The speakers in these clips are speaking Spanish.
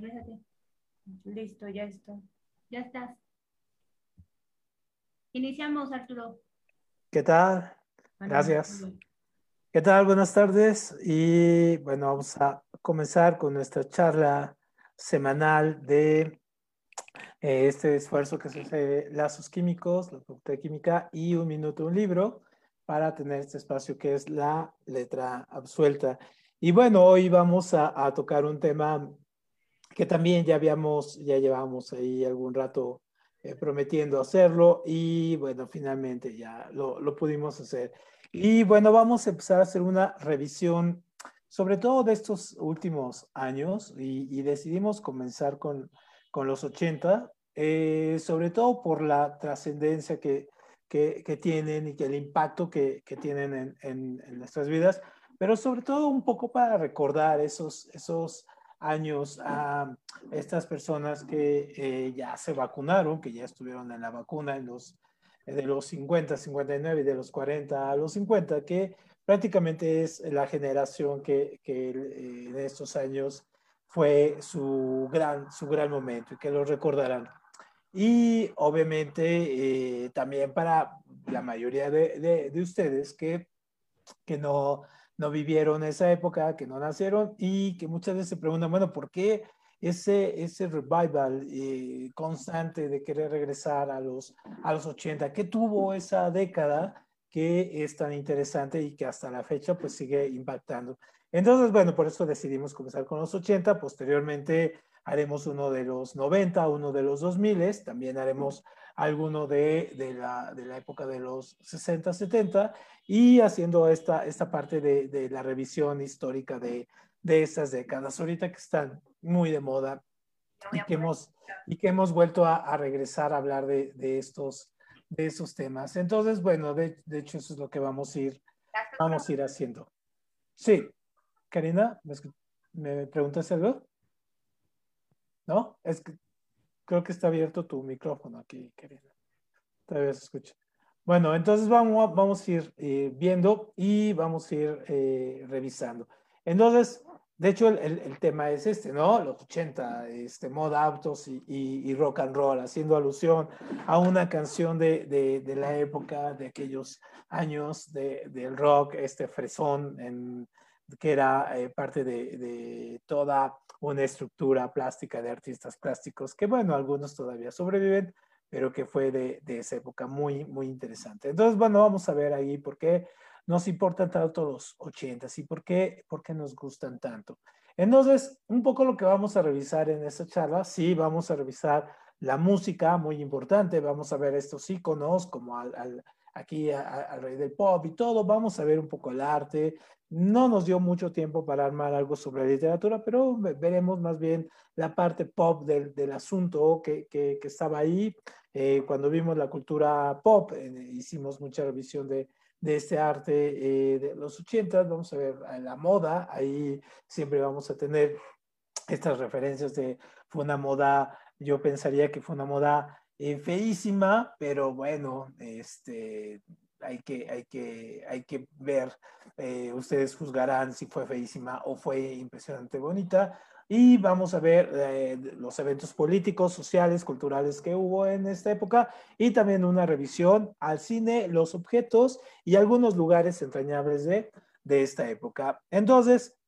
Regrésate. Listo, ya está. Ya estás. Iniciamos, Arturo. ¿Qué tal? Gracias. ¿Qué tal? Buenas tardes. Y bueno, vamos a comenzar con nuestra charla semanal de eh, este esfuerzo que se hace lazos químicos, la facultad de química y un minuto un libro para tener este espacio que es la letra absuelta. Y bueno, hoy vamos a, a tocar un tema que también ya habíamos, ya llevamos ahí algún rato eh, prometiendo hacerlo y bueno, finalmente ya lo, lo, pudimos hacer. Y bueno, vamos a empezar a hacer una revisión sobre todo de estos últimos años y, y decidimos comenzar con, con los 80, eh, sobre todo por la trascendencia que, que, que, tienen y que el impacto que, que tienen en, en, en, nuestras vidas, pero sobre todo un poco para recordar esos, esos años a estas personas que eh, ya se vacunaron, que ya estuvieron en la vacuna en los, de los 50, 59 y de los 40 a los 50, que prácticamente es la generación que, que eh, en estos años fue su gran, su gran momento y que lo recordarán. Y obviamente eh, también para la mayoría de, de, de ustedes que, que no no vivieron esa época, que no nacieron y que muchas veces se preguntan, bueno, ¿por qué ese, ese revival eh, constante de querer regresar a los, a los 80? ¿Qué tuvo esa década que es tan interesante y que hasta la fecha pues sigue impactando? Entonces, bueno, por eso decidimos comenzar con los 80, posteriormente haremos uno de los 90, uno de los 2000, también haremos alguno de, de, la, de la época de los 60, 70 y haciendo esta, esta parte de, de la revisión histórica de, de estas décadas, ahorita que están muy de moda y que hemos, y que hemos vuelto a, a regresar a hablar de, de, estos, de esos temas. Entonces, bueno, de, de, hecho eso es lo que vamos a ir, vamos a ir haciendo. Sí, Karina, ¿me preguntas algo? ¿No? Es que Creo que está abierto tu micrófono aquí, querida. Todavía se escucha. Bueno, entonces vamos, vamos a ir eh, viendo y vamos a ir eh, revisando. Entonces, de hecho, el, el, tema es este, ¿no? Los 80, este, moda, autos y, y, y, rock and roll, haciendo alusión a una canción de, de, la época, de aquellos años de, del rock, este fresón, que era eh, parte de toda una estructura plástica de artistas plásticos que, bueno, algunos todavía sobreviven, pero que fue de, de, esa época muy, muy interesante. Entonces, bueno, vamos a ver ahí por qué nos importan tanto los 80 y por qué, por qué nos gustan tanto. Entonces, un poco lo que vamos a revisar en esta charla, sí, vamos a revisar la música, muy importante, vamos a ver estos iconos como al, al aquí al rey del pop y todo, vamos a ver un poco el arte, no nos dio mucho tiempo para armar algo sobre literatura, pero veremos más bien la parte pop del, del asunto que, que, que, estaba ahí. Eh, cuando vimos la cultura pop, eh, hicimos mucha revisión de, de este arte eh, de los 80, vamos a ver la moda, ahí siempre vamos a tener estas referencias de, fue una moda, yo pensaría que fue una moda eh, feísima, pero bueno, este, hay que, hay que, hay que ver, eh, ustedes juzgarán si fue feísima o fue impresionante bonita. Y vamos a ver eh, los eventos políticos, sociales, culturales que hubo en esta época y también una revisión al cine, los objetos y algunos lugares entrañables de, de esta época. Entonces,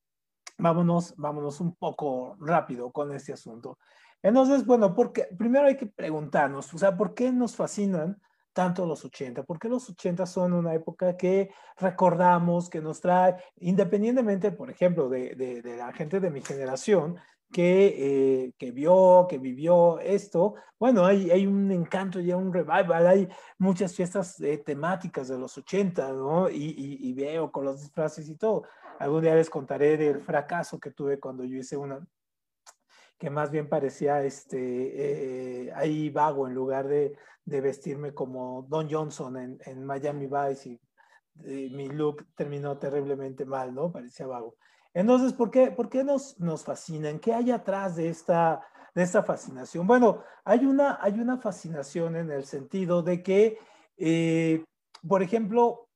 vámonos, vámonos un poco rápido con este asunto. Entonces, bueno, porque primero hay que preguntarnos, o sea, ¿por qué nos fascinan tanto los 80, porque los 80 son una época que recordamos, que nos trae, independientemente, por ejemplo, de, de, de la gente de mi generación, que, eh, que, vio, que vivió esto, bueno, hay, hay un encanto, ya un revival, hay muchas fiestas eh, temáticas de los 80, ¿no? Y, y, y, veo con los disfraces y todo. Algún día les contaré del fracaso que tuve cuando yo hice una que más bien parecía este, eh, ahí vago en lugar de, vestirme como Don Johnson en, Miami Vice y eh, mi look terminó terriblemente mal, ¿no? Parecía vago. Entonces, ¿por qué, por qué nos, nos fascinan? ¿Qué hay atrás de esta, de esta fascinación? Bueno, hay una, hay una fascinación en el sentido de que, eh, por ejemplo,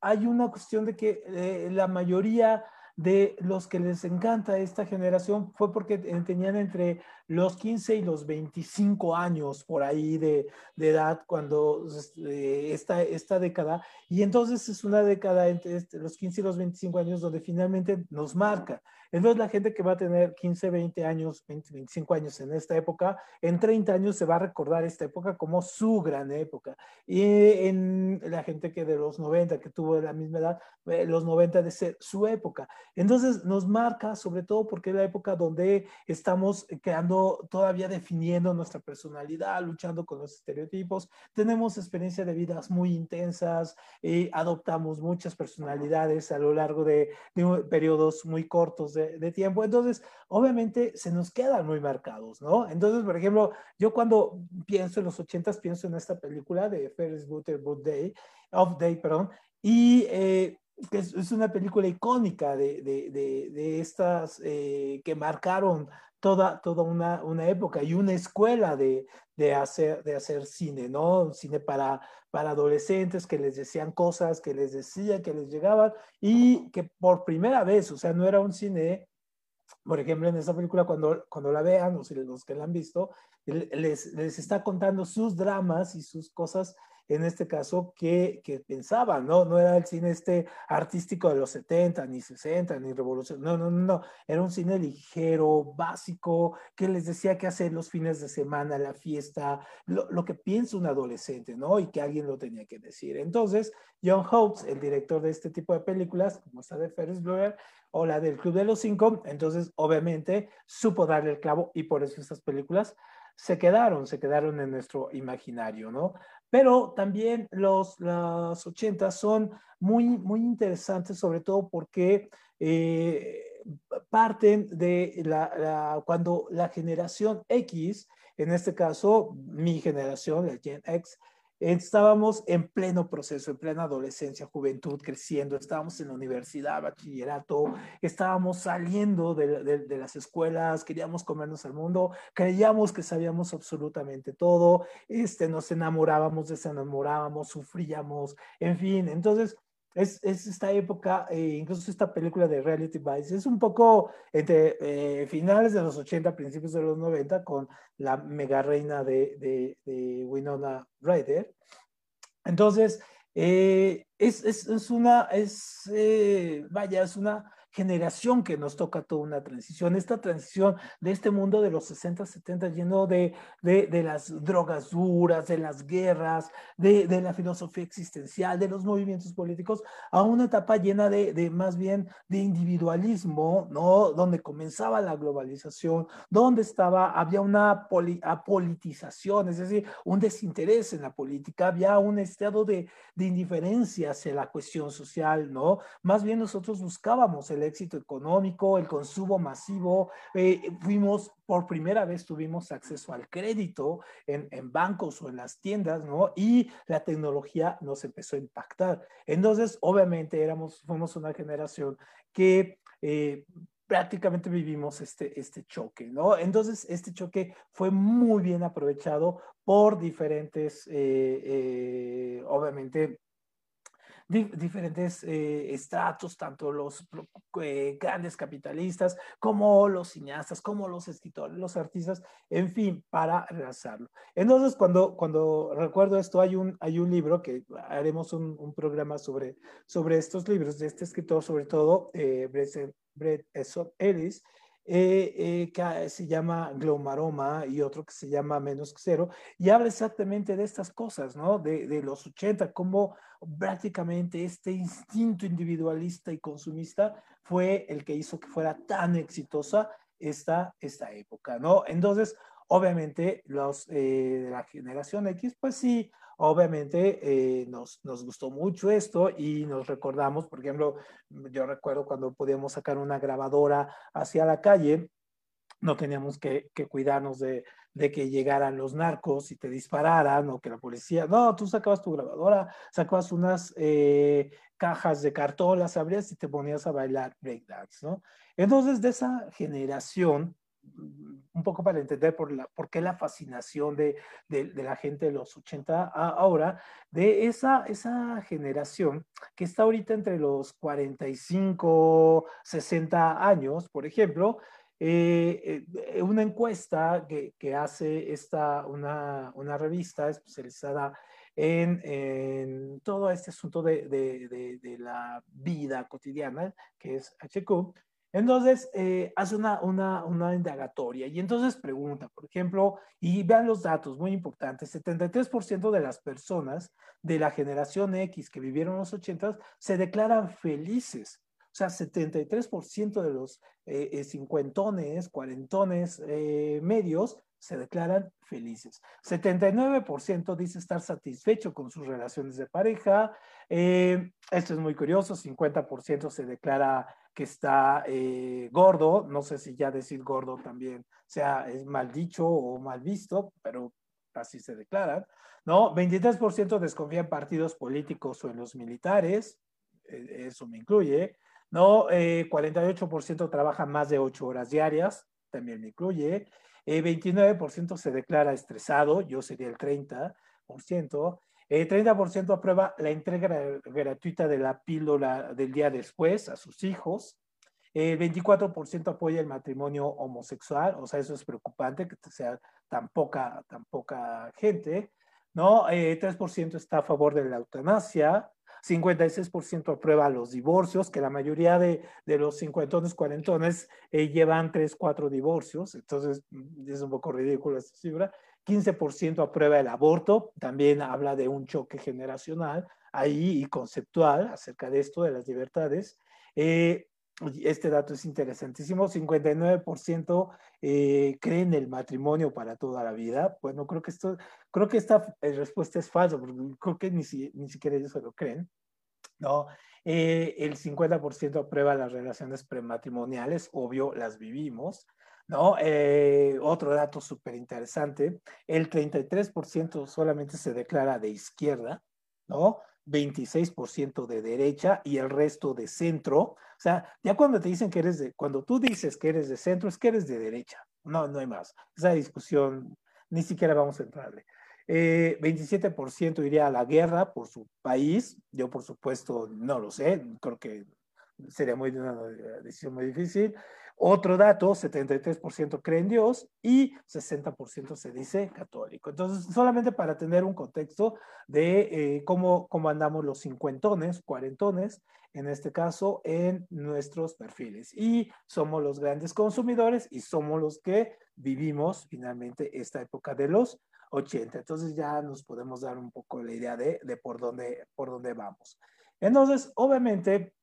hay una cuestión de que la mayoría de los que les encanta esta generación fue porque tenían entre los 15 y los 25 años por ahí de, edad cuando este, esta, esta década. Y entonces es una década entre este, los 15 y los 25 años donde finalmente nos marca. Entonces la gente que va a tener 15, 20 años, 20, 25 años en esta época, en 30 años se va a recordar esta época como su gran época. Y en la gente que de los 90, que tuvo la misma edad, eh, los 90 de ser su época. Entonces nos marca sobre todo porque es la época donde estamos creando, todavía definiendo nuestra personalidad, luchando con los estereotipos. Tenemos experiencia de vidas muy intensas, y adoptamos muchas personalidades a lo largo de, de periodos muy cortos de de, tiempo. Entonces, obviamente se nos quedan muy marcados, ¿no? Entonces, por ejemplo, yo cuando pienso en los ochentas, pienso en esta película de Ferris Bueller, Day, of Day, perdón, y eh, es, es, una película icónica de, de, de, estas eh, que marcaron toda, toda una, una, época y una escuela de, de, hacer, de hacer cine, ¿no? Cine para, para adolescentes que les decían cosas, que les decían, que les llegaban y que por primera vez, o sea, no era un cine, por ejemplo, en esa película, cuando, cuando la vean, o si los que la han visto, les, les está contando sus dramas y sus cosas en este caso, que, que pensaban, ¿no? No era el cine este artístico de los 70, ni 60, ni revolución, no, no, no, no, era un cine ligero, básico, que les decía qué hacer los fines de semana, la fiesta, lo, lo que piensa un adolescente, ¿no? Y que alguien lo tenía que decir. Entonces, John Hopes, el director de este tipo de películas, como esta de Ferris Bueller, o la del Club de los Cinco, entonces obviamente supo darle el clavo y por eso estas películas se quedaron, se quedaron en nuestro imaginario, ¿no? Pero también los, los 80 son muy, muy interesantes, sobre todo porque eh, parten de la, cuando la generación X, en este caso mi generación, el Gen X, estábamos en pleno proceso, en plena adolescencia, juventud, creciendo, estábamos en la universidad, bachillerato, estábamos saliendo de, las escuelas, queríamos comernos al mundo, creíamos que sabíamos absolutamente todo, este, nos enamorábamos, desenamorábamos, sufríamos, en fin, entonces es, es, esta época, eh, incluso esta película de Reality Bites, es un poco entre eh, finales de los 80, principios de los 90, con la mega reina de, de, de Winona Ryder. Entonces, eh, es, es, es, una, es, vaya, es una generación que nos toca toda una transición, esta transición de este mundo de los 60, 70 lleno de, de, de las drogas duras, de las guerras, de, de, la filosofía existencial, de los movimientos políticos, a una etapa llena de, más bien de individualismo, ¿no? Donde comenzaba la globalización, donde estaba, había una apolitización, es decir, un desinterés en la política, había un estado de, de indiferencia hacia la cuestión social, ¿no? Más bien nosotros buscábamos el el éxito económico, el consumo masivo. Eh, fuimos, por primera vez tuvimos acceso al crédito en, en, bancos o en las tiendas, ¿no? Y la tecnología nos empezó a impactar. Entonces, obviamente, éramos, fuimos una generación que... Eh, prácticamente vivimos este, este choque, ¿no? Entonces, este choque fue muy bien aprovechado por diferentes, eh, obviamente, diferentes eh, estratos, tanto los eh, grandes capitalistas como los cineastas, como los escritores, los artistas, en fin, para realizarlo. Entonces, cuando, cuando recuerdo esto, hay un, hay un libro que haremos un, un programa sobre, sobre estos libros de este escritor, sobre todo eh, Brett, Ellis, eh, eh, que se llama Glomaroma y otro que se llama Menos que Cero, y habla exactamente de estas cosas, ¿no? De, de los 80, cómo prácticamente este instinto individualista y consumista fue el que hizo que fuera tan exitosa esta, esta época, ¿no? Entonces, obviamente, los eh, de la generación X, pues sí, obviamente eh, nos, nos gustó mucho esto y nos recordamos, por ejemplo, yo recuerdo cuando podíamos sacar una grabadora hacia la calle, no teníamos que, cuidarnos de, de, que llegaran los narcos y te dispararan o que la policía, no, tú sacabas tu grabadora, sacabas unas eh, cajas de cartón, las abrías y te ponías a bailar breakdance, ¿no? Entonces, de esa generación, un poco para entender por, la, por qué la fascinación de, de, la gente de los 80 ahora, de esa, esa generación que está ahorita entre los 45, 60 años, por ejemplo, eh, eh, una encuesta que, que, hace esta, una, una revista especializada en, en, todo este asunto de, de, de, la vida cotidiana, que es HQ, entonces, eh, hace una, una, una, indagatoria y entonces pregunta, por ejemplo, y vean los datos muy importantes, 73% de las personas de la generación X que vivieron los 80 se declaran felices. O sea, 73% de los eh, eh, cincuentones, cuarentones eh, medios se declaran felices. 79% dice estar satisfecho con sus relaciones de pareja. Esto es muy curioso, 50% se declara que está eh, gordo, no sé si ya decir gordo también sea es mal dicho o mal visto, pero así se declaran, ¿no? 23% desconfía en partidos políticos o en los militares, eh, eso me incluye, ¿no? 48% trabaja más de 8 horas diarias, también me incluye, 29% se declara estresado, yo sería el 30%, 30% aprueba la entrega gratuita de la píldora del día después a sus hijos. El 24% apoya el matrimonio homosexual, o sea, eso es preocupante que sea tan poca, tan poca gente. ¿no? 3% está a favor de la eutanasia, 56% aprueba los divorcios, que la mayoría de, de los cincuentones, cuarentones eh, llevan 3, 4 divorcios, entonces mm, es un poco ridículo esta cifra. 15% aprueba el aborto, también habla de un choque generacional ahí y conceptual acerca de esto, de las libertades. Eh, este dato es interesantísimo, 59% eh, creen el matrimonio para toda la vida. Bueno, creo que esto, creo que esta eh, respuesta es falsa, porque creo que ni, ni siquiera ellos se lo creen. ¿no? El 50% aprueba las relaciones prematrimoniales, obvio, las vivimos. ¿No? Eh, otro dato súper interesante, el 33% solamente se declara de izquierda, ¿no? 26% de derecha y el resto de centro. O sea, ya cuando te dicen que eres de, cuando tú dices que eres de centro, es que eres de derecha. No, no hay más. Esa discusión ni siquiera vamos a entrarle. 27% eh, iría a la guerra por su país. Yo, por supuesto, no lo sé. Creo que sería muy, una decisión muy difícil. Otro dato, 73% cree en Dios y 60% se dice católico. Entonces, solamente para tener un contexto de eh, cómo, cómo andamos los cincuentones, cuarentones, en este caso, en nuestros perfiles. Y somos los grandes consumidores y somos los que vivimos finalmente esta época de los 80. Entonces ya nos podemos dar un poco la idea de, de por, dónde, por dónde vamos. Entonces, obviamente,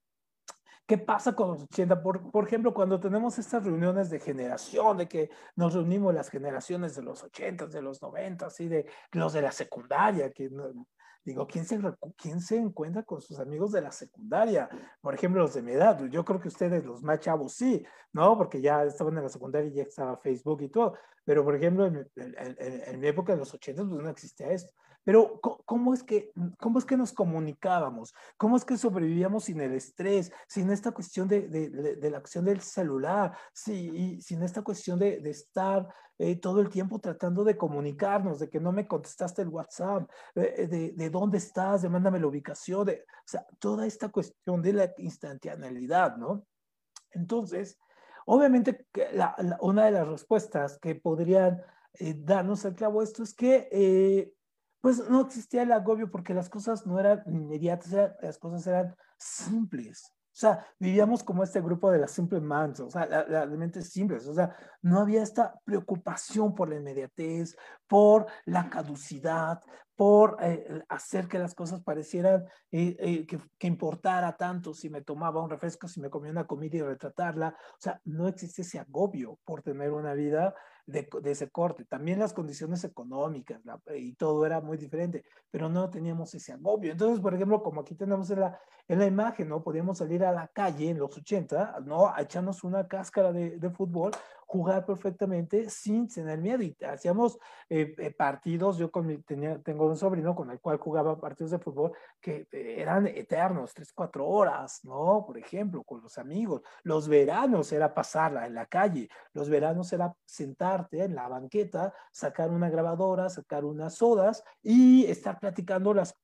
¿Qué pasa con los 80? Por, por, ejemplo, cuando tenemos estas reuniones de generación, de que nos reunimos las generaciones de los 80, de los 90, y de los de la secundaria, que digo, ¿quién se, ¿quién se encuentra con sus amigos de la secundaria? Por ejemplo, los de mi edad. Yo creo que ustedes, los más chavos, sí, ¿no? Porque ya estaban en la secundaria y ya estaba Facebook y todo. Pero, por ejemplo, en, en mi época, de los 80, pues no existía esto. Pero ¿cómo es, que, ¿cómo es que nos comunicábamos? ¿Cómo es que sobrevivíamos sin el estrés, sin esta cuestión de, de, la acción del celular, sin esta cuestión de, estar eh, todo el tiempo tratando de comunicarnos, de que no me contestaste el WhatsApp, de, dónde estás, de mándame la ubicación, o sea, toda esta cuestión de la instantaneidad, ¿no? Entonces, obviamente, una de las respuestas que podrían eh, darnos al clavo esto es que eh, pues no existía el agobio porque las cosas no eran inmediatas, las cosas eran simples. O sea, vivíamos como este grupo de las simple mans, o sea, las mentes simples, o sea, no había esta preocupación por la inmediatez, por la caducidad, por eh, hacer que las cosas parecieran eh, eh, que, que, importara tanto si me tomaba un refresco, si me comía una comida y retratarla. O sea, no existe ese agobio por tener una vida de, ese corte. También las condiciones económicas y todo era muy diferente, pero no teníamos ese agobio. Entonces, por ejemplo, como aquí tenemos en la, en la imagen, ¿no? Podíamos salir a la calle en los 80, ¿no? A echarnos una cáscara de, de fútbol jugar perfectamente sin tener miedo. Hacíamos eh, eh, partidos, yo con tenía, tengo un sobrino con el cual jugaba partidos de fútbol que eh, eran eternos, tres, cuatro horas, ¿no? Por ejemplo, con los amigos. Los veranos era pasarla en la calle, los veranos era sentar parque, en la banqueta, sacar una grabadora, sacar unas sodas y estar platicando las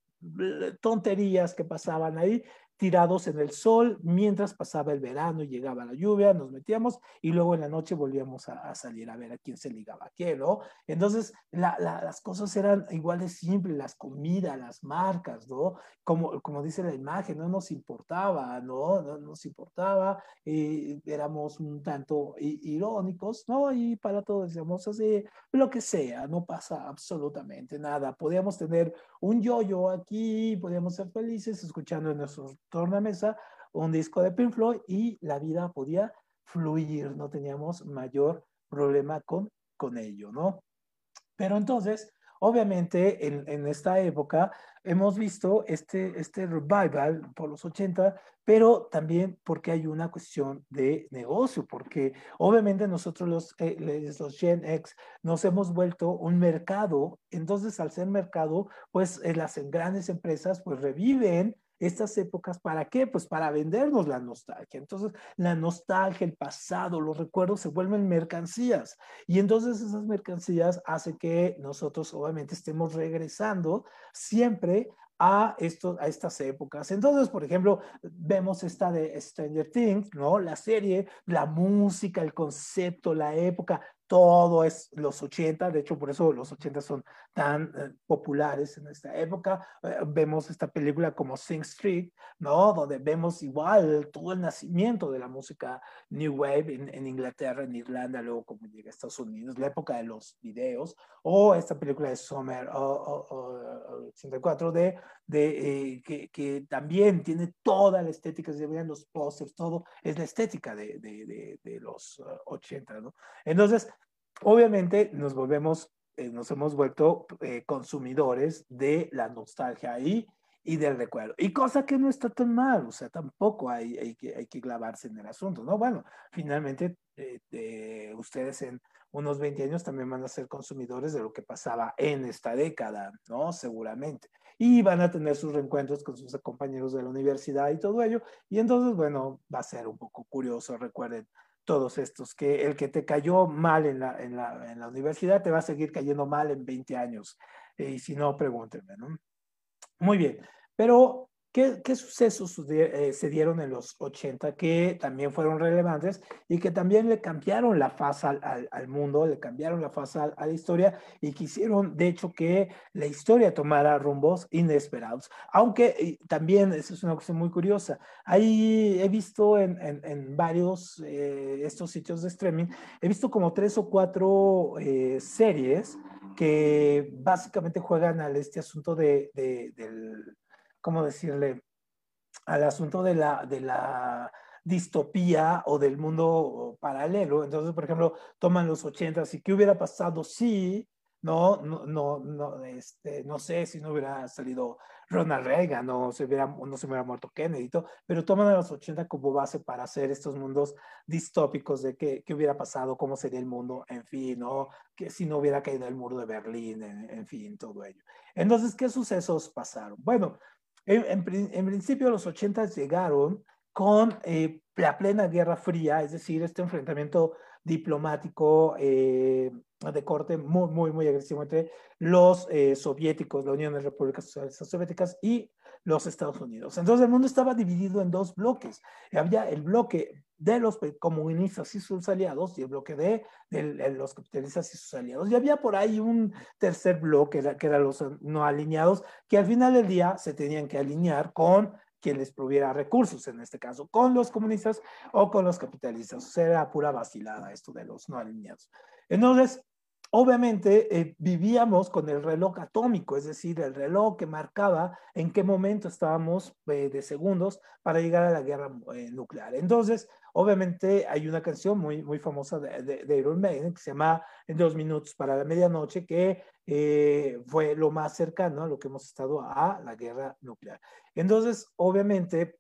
tonterías que pasaban ahí tirados en el sol mientras pasaba el verano y llegaba la lluvia, nos metíamos y luego en la noche volvíamos a, salir a ver a quién se ligaba a qué, ¿no? Entonces, las cosas eran iguales simples, las comidas, las marcas, ¿no? Como, como dice la imagen, no nos importaba, ¿no? No nos importaba, eh, éramos un tanto irónicos, ¿no? Y para todos decíamos así, lo que sea, no pasa absolutamente nada. Podíamos tener un yo-yo aquí, podíamos ser felices escuchando en nuestros tornamesa un disco de Pink Floyd y la vida podía fluir, no teníamos mayor problema con, con ello, ¿no? Pero entonces, obviamente, en, esta época hemos visto este, este revival por los 80, pero también porque hay una cuestión de negocio, porque obviamente nosotros los, eh, los Gen X nos hemos vuelto un mercado, entonces al ser mercado, pues eh, las grandes empresas pues reviven estas épocas, ¿para qué? Pues para vendernos la nostalgia. Entonces, la nostalgia, el pasado, los recuerdos se vuelven mercancías. Y entonces esas mercancías hacen que nosotros obviamente estemos regresando siempre a, esto, a estas épocas. Entonces, por ejemplo, vemos esta de Stranger Things, ¿no? La serie, la música, el concepto, la época, todo es los 80, de hecho por eso los 80 son tan eh, populares en esta época. Eh, vemos esta película como Sing Street, ¿no? Donde vemos igual todo el nacimiento de la música New Wave en, en Inglaterra, en Irlanda, luego como llega a Estados Unidos, la época de los videos, o esta película de Summer o, 84 de, de eh, que, que, también tiene toda la estética, se ven los pósters, todo es la estética de, de, de los 80, ¿no? Entonces, obviamente nos volvemos, eh, nos hemos vuelto eh, consumidores de la nostalgia ahí y del recuerdo. Y cosa que no está tan mal, o sea, tampoco hay, que, hay que clavarse en el asunto, ¿no? Bueno, finalmente eh, ustedes en unos 20 años también van a ser consumidores de lo que pasaba en esta década, ¿no? Seguramente. Y van a tener sus reencuentros con sus compañeros de la universidad y todo ello. Y entonces, bueno, va a ser un poco curioso, recuerden, todos estos, que el que te cayó mal en la, en la, en la universidad te va a seguir cayendo mal en 20 años. y si no, pregúntenme, ¿no? Muy bien, pero ¿Qué, sucesos eh, se dieron en los 80 que también fueron relevantes y que también le cambiaron la faz al, al, mundo, le cambiaron la faz a, la historia y quisieron, de hecho, que la historia tomara rumbos inesperados? Aunque también, eso es una cosa muy curiosa, ahí he visto en, en, varios eh, estos sitios de streaming, he visto como tres o cuatro eh, series que básicamente juegan al este asunto de, de, del ¿cómo decirle? Al asunto de la, de la distopía o del mundo paralelo. Entonces, por ejemplo, toman los ochentas y qué hubiera pasado si, no, no, no, no, este, no sé si no hubiera salido Ronald Reagan o se hubiera, no se hubiera muerto Kennedy, pero toman a los 80 como base para hacer estos mundos distópicos de qué, qué hubiera pasado, cómo sería el mundo, en fin, ¿no? que si no hubiera caído el muro de Berlín, en, en fin, todo ello. Entonces, ¿qué sucesos pasaron? Bueno, en, principio los 80 llegaron con eh, la plena Guerra Fría, es decir, este enfrentamiento diplomático eh, de corte muy, muy, muy agresivo entre los eh, soviéticos, la Unión de Repúblicas Socialistas Soviéticas y los Estados Unidos. Entonces el mundo estaba dividido en dos bloques. Había el bloque de los comunistas y sus aliados y el bloque de, los capitalistas y sus aliados. Y había por ahí un tercer bloque, que eran los no alineados, que al final del día se tenían que alinear con quien les proviera recursos, en este caso, con los comunistas o con los capitalistas. O sea, era pura vacilada esto de los no alineados. Entonces, Obviamente eh, vivíamos con el reloj atómico, es decir, el reloj que marcaba en qué momento estábamos eh, de segundos para llegar a la guerra eh, nuclear. Entonces, obviamente hay una canción muy, muy famosa de, de, Iron Maiden que se llama En dos minutos para la medianoche, que fue lo más cercano a lo que hemos estado a la guerra nuclear. Entonces, obviamente,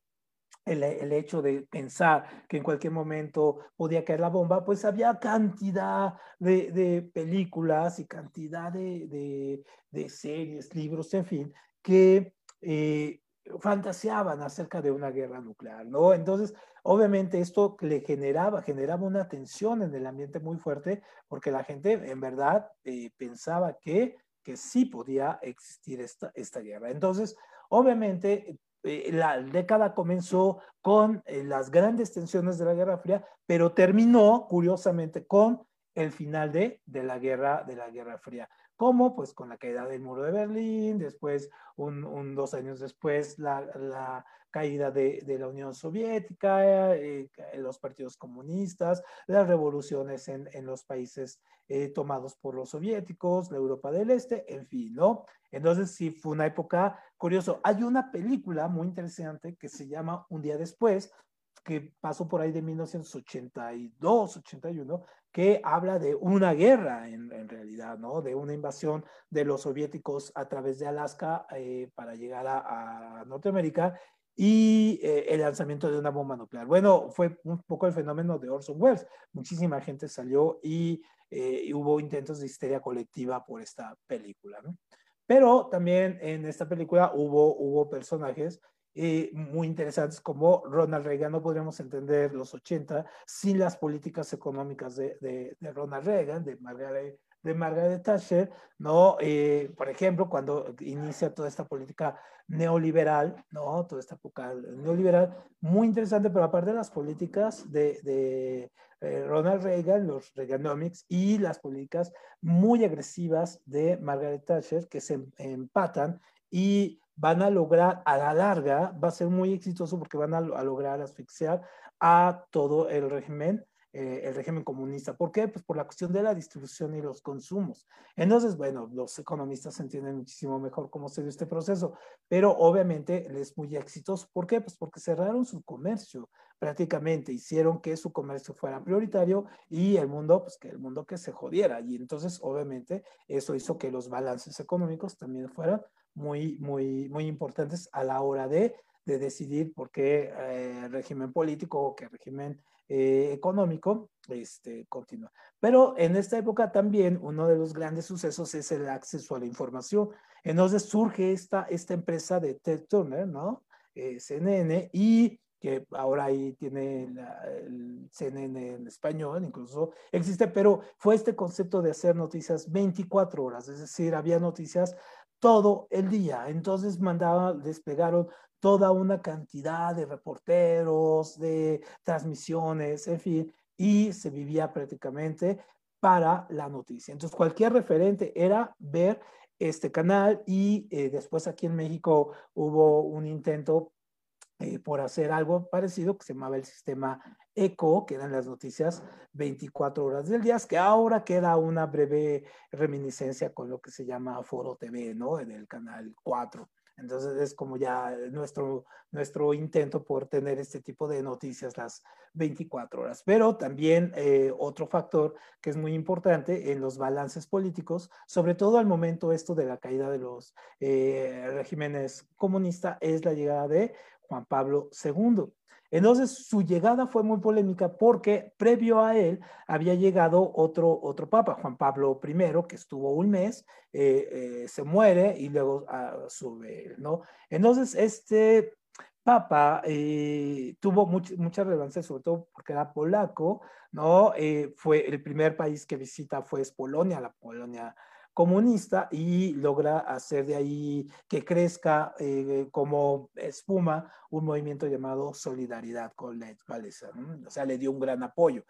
el, hecho de pensar que en cualquier momento podía caer la bomba, pues había cantidad de, películas y cantidad de, series, libros, en fin, que eh, fantaseaban acerca de una guerra nuclear, ¿no? Entonces, obviamente esto le generaba, generaba una tensión en el ambiente muy fuerte porque la gente en verdad eh, pensaba que, que sí podía existir esta, esta guerra. Entonces, obviamente, eh, la década comenzó con eh, las grandes tensiones de la Guerra Fría, pero terminó, curiosamente, con el final de, de, la guerra, de la Guerra Fría. ¿Cómo? Pues con la caída del muro de Berlín, después, un, un dos años después, la, la caída de, de, la Unión Soviética, eh, los partidos comunistas, las revoluciones en, en los países eh, tomados por los soviéticos, la Europa del Este, en fin, ¿no? Entonces sí fue una época curiosa. Hay una película muy interesante que se llama Un día después, que pasó por ahí de 1982, 81, que habla de una guerra en, en, realidad, ¿no? De una invasión de los soviéticos a través de Alaska eh, para llegar a, a, Norteamérica y eh, el lanzamiento de una bomba nuclear. Bueno, fue un poco el fenómeno de Orson Welles. Muchísima gente salió y, eh, y hubo intentos de histeria colectiva por esta película, ¿no? Pero también en esta película hubo, hubo personajes eh, muy interesantes como Ronald Reagan. No podríamos entender los 80 sin las políticas económicas de, de, de Ronald Reagan, de Margaret, de Margaret Thatcher, ¿no? Eh, por ejemplo, cuando inicia toda esta política neoliberal, ¿no? Toda esta época neoliberal, muy interesante, pero aparte de las políticas de, de eh, Ronald Reagan, los Reaganomics, y las políticas muy agresivas de Margaret Thatcher, que se empatan y van a lograr, a la larga, va a ser muy exitoso porque van a, a lograr asfixiar a todo el régimen, eh, el régimen comunista. ¿Por qué? Pues por la cuestión de la distribución y los consumos. Entonces, bueno, los economistas entienden muchísimo mejor cómo se dio este proceso, pero obviamente es muy exitoso. ¿Por qué? Pues porque cerraron su comercio prácticamente, hicieron que su comercio fuera prioritario y el mundo, pues que el mundo que se jodiera. Y entonces, obviamente, eso hizo que los balances económicos también fueran muy, muy, muy importantes a la hora de, de decidir por qué eh, régimen político o qué régimen eh, económico este, continúa. Pero en esta época también uno de los grandes sucesos es el acceso a la información. Entonces surge esta, esta empresa de Ted Turner, ¿no? Eh, CNN, y que ahora ahí tiene la, el CNN en español, incluso existe, pero fue este concepto de hacer noticias 24 horas, es decir, había noticias todo el día. Entonces mandaba, desplegaron toda una cantidad de reporteros, de transmisiones, en fin, y se vivía prácticamente para la noticia. Entonces cualquier referente era ver este canal y eh, después aquí en México hubo un intento eh, por hacer algo parecido que se llamaba el sistema ECO, que eran las noticias 24 horas del día, que ahora queda una breve reminiscencia con lo que se llama Foro TV, ¿no? En el canal 4. Entonces es como ya nuestro, nuestro intento por tener este tipo de noticias las 24 horas. Pero también eh, otro factor que es muy importante en los balances políticos, sobre todo al momento esto de la caída de los eh, regímenes comunistas, es la llegada de Juan Pablo II. Entonces, su llegada fue muy polémica porque previo a él había llegado otro, otro papa, Juan Pablo I, que estuvo un mes, eh, eh, se muere y luego uh, sube, ¿no? Entonces, este papa eh, tuvo much, mucha relevancia, sobre todo porque era polaco, ¿no? Fue el primer país que visita fue Polonia, la Polonia comunista y logra hacer de ahí que crezca eh, como espuma un movimiento llamado Solidaridad con la. ¿no? O sea, le dio un gran apoyo.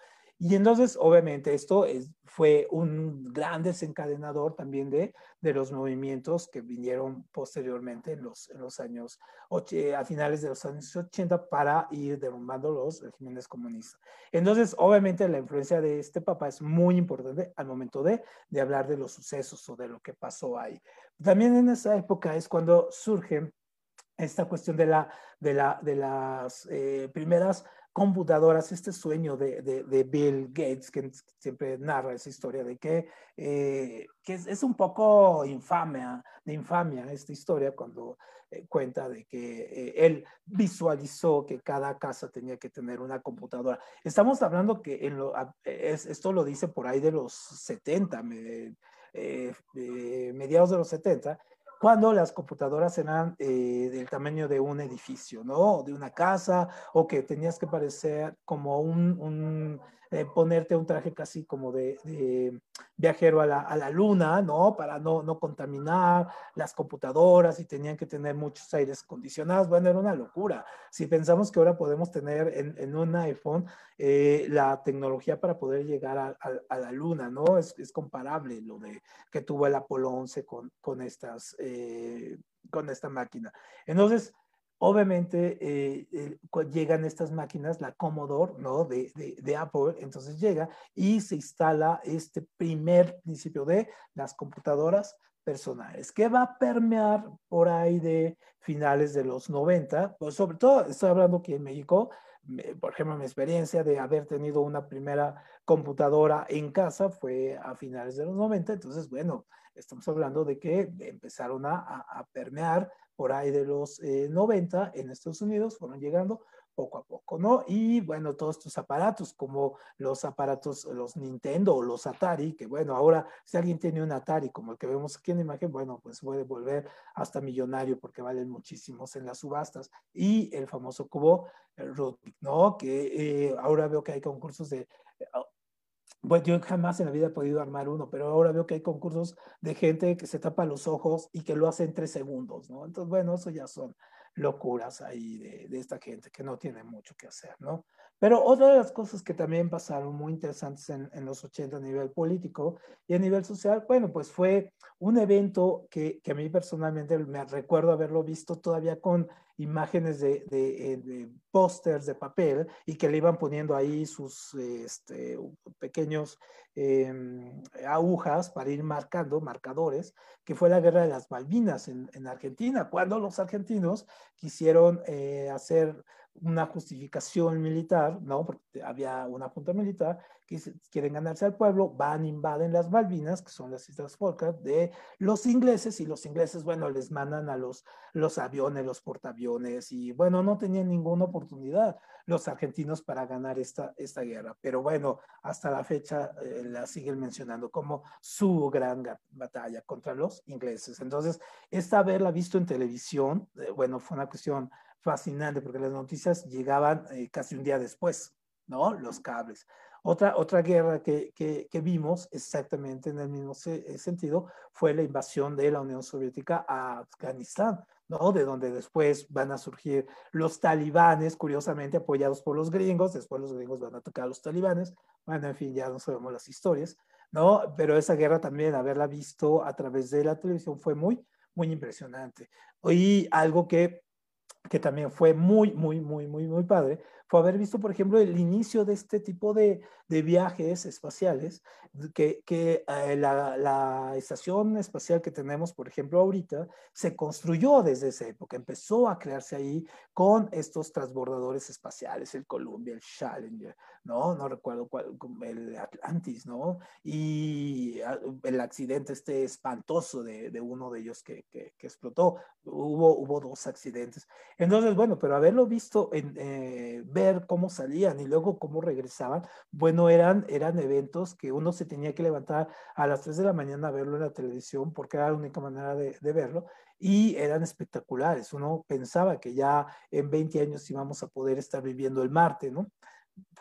Y entonces, obviamente, esto es, fue un gran desencadenador también de, de los movimientos que vinieron posteriormente en los, en los años, a finales de los años 80 para ir derrumbando los regímenes comunistas. Entonces, obviamente, la influencia de este papa es muy importante al momento de, de hablar de los sucesos o de lo que pasó ahí. También en esa época es cuando surge esta cuestión de, la, de, la, de las eh, primeras computadoras, este sueño de, de, Bill Gates, que siempre narra esa historia de que, eh, que es, un poco infamia, de infamia esta historia cuando eh, cuenta de que eh, él visualizó que cada casa tenía que tener una computadora. Estamos hablando que en lo, es, esto lo dice por ahí de los 70, me, mediados de los 70, cuando las computadoras eran eh, del tamaño de un edificio, ¿no? De una casa, o que tenías que parecer como un, un eh, ponerte un traje casi como de, viajero a la, a la, luna, ¿no? Para no, no contaminar las computadoras y tenían que tener muchos aires acondicionados. Bueno, era una locura. Si pensamos que ahora podemos tener en, en un iPhone eh, la tecnología para poder llegar a, a, la luna, ¿no? Es, es, comparable lo de que tuvo el Apolo 11 con, con estas, eh, con esta máquina. Entonces, Obviamente eh, llegan estas máquinas, la Commodore, ¿no? De, de, Apple, entonces llega y se instala este primer principio de las computadoras personales, que va a permear por ahí de finales de los 90, pues sobre todo estoy hablando que en México, por ejemplo, mi experiencia de haber tenido una primera computadora en casa fue a finales de los 90, entonces, bueno, estamos hablando de que empezaron a, a permear por ahí de los 90 eh, en Estados Unidos, fueron llegando poco a poco, ¿no? Y bueno, todos estos aparatos, como los aparatos, los Nintendo o los Atari, que bueno, ahora si alguien tiene un Atari como el que vemos aquí en la imagen, bueno, pues puede volver hasta millonario porque valen muchísimos en las subastas. Y el famoso cubo Rubik, ¿no? Que eh, ahora veo que hay concursos de bueno, yo jamás en la vida he podido armar uno, pero ahora veo que hay concursos de gente que se tapa los ojos y que lo hace en tres segundos, ¿no? Entonces, bueno, eso ya son locuras ahí de, de, esta gente que no tiene mucho que hacer, ¿no? Pero otra de las cosas que también pasaron muy interesantes en, en los 80 a nivel político y a nivel social, bueno, pues fue un evento que, que a mí personalmente me recuerdo haberlo visto todavía con imágenes de, eh, de pósters de papel y que le iban poniendo ahí sus este, pequeños eh, agujas para ir marcando, marcadores, que fue la guerra de las Malvinas en, en Argentina, cuando los argentinos quisieron eh, hacer una justificación militar, ¿no? Porque había una junta militar quieren ganarse al pueblo, van, invaden las Malvinas, que son las Islas Falkland, de los ingleses, y los ingleses, bueno, les mandan a los, los aviones, los portaaviones, y bueno, no tenían ninguna oportunidad los argentinos para ganar esta, esta guerra. Pero bueno, hasta la fecha eh, la siguen mencionando como su gran batalla contra los ingleses. Entonces, esta haberla visto en televisión, eh, bueno, fue una cuestión fascinante porque las noticias llegaban eh, casi un día después, ¿no? Los cables. Otra, otra guerra que, que, vimos exactamente en el mismo se, sentido fue la invasión de la Unión Soviética a Afganistán, ¿no? De donde después van a surgir los talibanes, curiosamente apoyados por los gringos, después los gringos van a tocar a los talibanes, bueno, en fin, ya no sabemos las historias, ¿no? Pero esa guerra también, haberla visto a través de la televisión fue muy, muy impresionante. Y algo que que también fue muy, muy, muy, muy, muy padre, fue haber visto, por ejemplo, el inicio de este tipo de, de viajes espaciales, que, que eh, la, la, estación espacial que tenemos, por ejemplo, ahorita, se construyó desde esa época, empezó a crearse ahí con estos transbordadores espaciales, el Columbia, el Challenger, ¿no? No recuerdo cuál, el Atlantis, ¿no? Y ah, el accidente este espantoso de, de uno de ellos que, que, que, explotó, hubo, hubo dos accidentes. Entonces, bueno, pero haberlo visto en... Eh, ver cómo salían y luego cómo regresaban, bueno, eran, eran eventos que uno se tenía que levantar a las 3 de la mañana a verlo en la televisión porque era la única manera de, de verlo y eran espectaculares. Uno pensaba que ya en 20 años íbamos a poder estar viviendo el Marte, ¿no?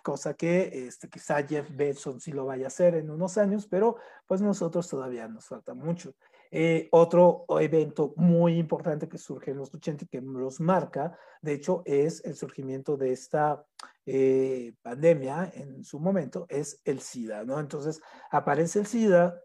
cosa que este, quizá Jeff Bezos sí lo vaya a hacer en unos años, pero pues nosotros todavía nos falta mucho. Eh, otro evento muy importante que surge en los 80 y que los marca, de hecho, es el surgimiento de esta eh, pandemia en su momento, es el SIDA, ¿no? Entonces aparece el SIDA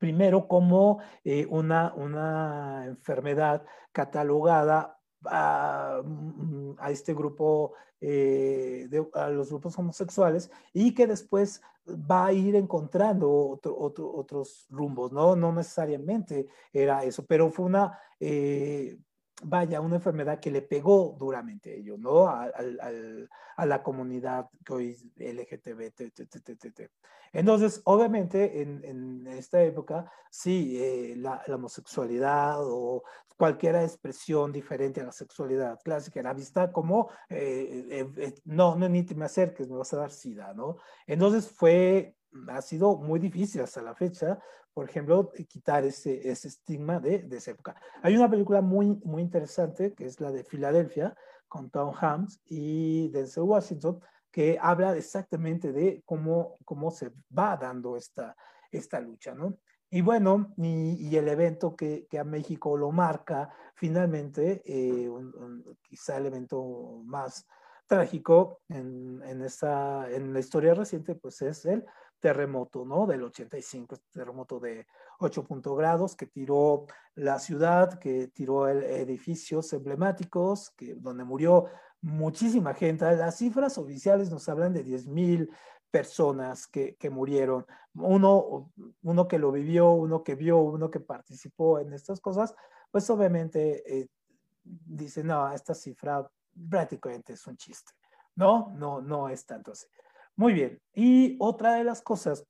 primero como eh, una, una enfermedad catalogada a, mm, a, este grupo, eh, de, a los grupos homosexuales y que después va a ir encontrando otro, otro, otros rumbos, ¿no? No necesariamente era eso, pero fue una, eh, vaya, una enfermedad que le pegó duramente a ello, ¿no? A, a, a la comunidad que hoy LGTB. Entonces, obviamente, en, en, esta época, sí, eh, la, la, homosexualidad o cualquier expresión diferente a la sexualidad clásica era vista como, eh, eh, eh no, no, ni te me acerques, me vas a dar sida, ¿no? Entonces fue ha sido muy difícil hasta la fecha, por ejemplo, quitar ese, ese estigma de, de esa época. Hay una película muy, muy interesante que es la de Filadelfia con Tom Hanks y Denzel Washington, que habla exactamente de cómo, cómo se va dando esta, esta lucha, ¿no? Y bueno, y, el evento que, que, a México lo marca finalmente, eh, quizá el evento más trágico en, en, esta, en la historia reciente, pues es el terremoto, ¿no? Del 85, este terremoto de 8 grados que tiró la ciudad, que tiró el, edificios emblemáticos, que, donde murió muchísima gente. Las cifras oficiales nos hablan de 10 mil personas que, que, murieron. Uno, uno que lo vivió, uno que vio, uno que participó en estas cosas, pues obviamente eh, dice, no, esta cifra prácticamente es un chiste. No, no, no es tanto así. Muy bien. Y otra de las cosas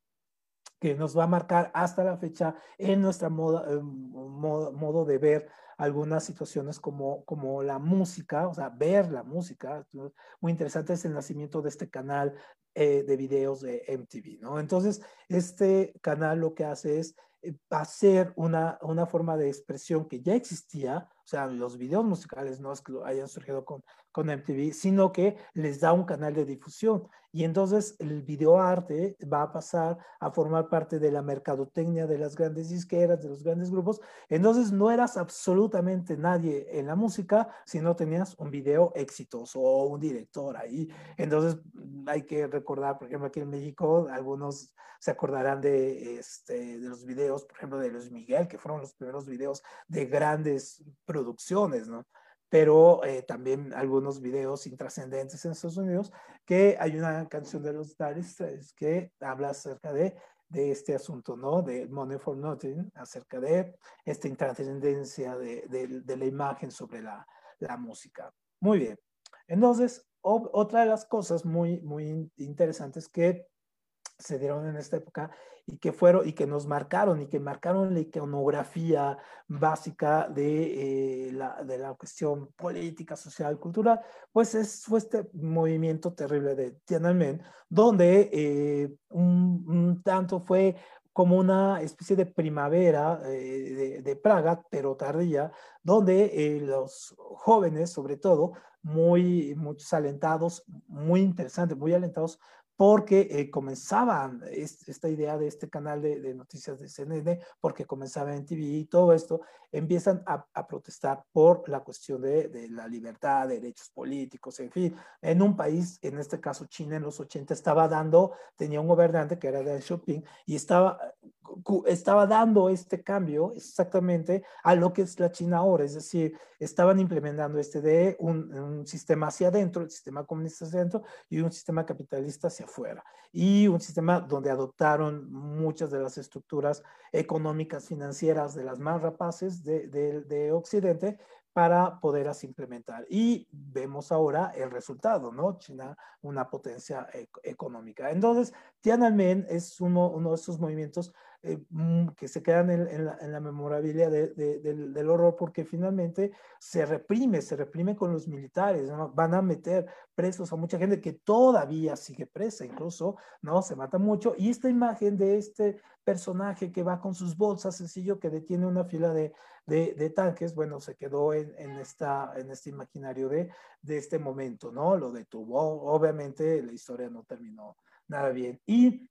que nos va a marcar hasta la fecha en nuestra moda, eh, modo, modo, de ver algunas situaciones como, como la música, o sea, ver la música. Muy interesante es el nacimiento de este canal eh, de videos de MTV, ¿no? Entonces, este canal lo que hace es eh, hacer una, una forma de expresión que ya existía, o sea, los videos musicales no es que hayan surgido con, con MTV, sino que les da un canal de difusión. Y entonces el videoarte va a pasar a formar parte de la mercadotecnia de las grandes disqueras, de los grandes grupos. Entonces no eras absolutamente nadie en la música si no tenías un video exitoso o un director ahí. Entonces hay que recordar, por ejemplo, aquí en México, algunos se acordarán de, este, de los videos, por ejemplo, de Luis Miguel, que fueron los primeros videos de grandes producciones, ¿no? Pero eh, también algunos videos intrascendentes en Estados Unidos, que hay una canción de los Dire que habla acerca de, de este asunto, ¿no? De Money for Nothing, acerca de esta intrascendencia de, de, de, la imagen sobre la, la música. Muy bien. Entonces, otra de las cosas muy, muy interesantes que se dieron en esta época y que fueron y que nos marcaron y que marcaron la iconografía básica de, eh, la, de la cuestión política, social, cultural, pues es, fue este movimiento terrible de Tiananmen, donde eh, un, un, tanto fue como una especie de primavera eh, de, de, Praga, pero tardía, donde los jóvenes, sobre todo, muy, muchos alentados, muy interesantes, muy alentados porque eh, comenzaban esta idea de este canal de, de, noticias de CNN, porque comenzaba en TV y todo esto, empiezan a, a protestar por la cuestión de, de, la libertad, de derechos políticos, en fin, en un país, en este caso China en los 80, estaba dando, tenía un gobernante que era Deng Xiaoping, y estaba, estaba dando este cambio exactamente a lo que es la China ahora, es decir, estaban implementando este de un, un sistema hacia adentro, el sistema comunista hacia adentro, y un sistema capitalista hacia afuera. Y un sistema donde adoptaron muchas de las estructuras económicas, financieras de las más rapaces de, de, de Occidente para poderlas implementar. Y vemos ahora el resultado, ¿no? China, una potencia e económica. Entonces, Tiananmen es uno, uno de esos movimientos eh, mm, que se quedan en, en, la, en la, memorabilia de, de, del, del, horror porque finalmente se reprime, se reprime con los militares, ¿no? van a meter presos a mucha gente que todavía sigue presa, incluso, ¿no? Se mata mucho. Y esta imagen de este personaje que va con sus bolsas, sencillo, que detiene una fila de, de, de tanques, bueno, se quedó en, en, esta, en este imaginario de, de este momento, ¿no? Lo detuvo. Obviamente la historia no terminó nada bien. Y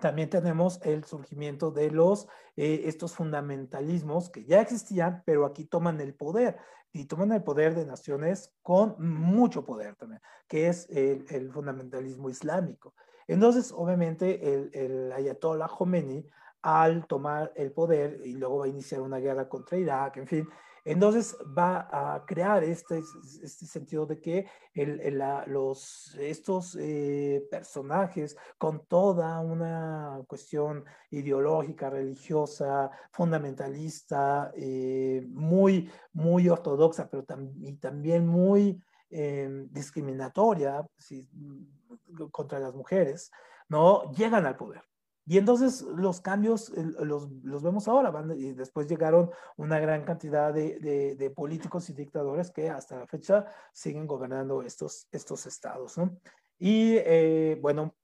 también tenemos el surgimiento de los, eh, estos fundamentalismos que ya existían, pero aquí toman el poder y toman el poder de naciones con mucho poder también, que es el, el fundamentalismo islámico. Entonces, obviamente, el, el Ayatollah Khomeini, al tomar el poder y luego va a iniciar una guerra contra Irak, en fin, entonces va a crear este, este sentido de que los, estos eh, personajes con toda una cuestión ideológica, religiosa, fundamentalista, eh, muy, muy ortodoxa, pero y también muy eh, discriminatoria contra las mujeres, ¿no? Llegan al poder. Y entonces los cambios los, los vemos ahora, van, y después llegaron una gran cantidad de, de, de, políticos y dictadores que hasta la fecha siguen gobernando estos, estos estados. ¿no? Y eh, bueno,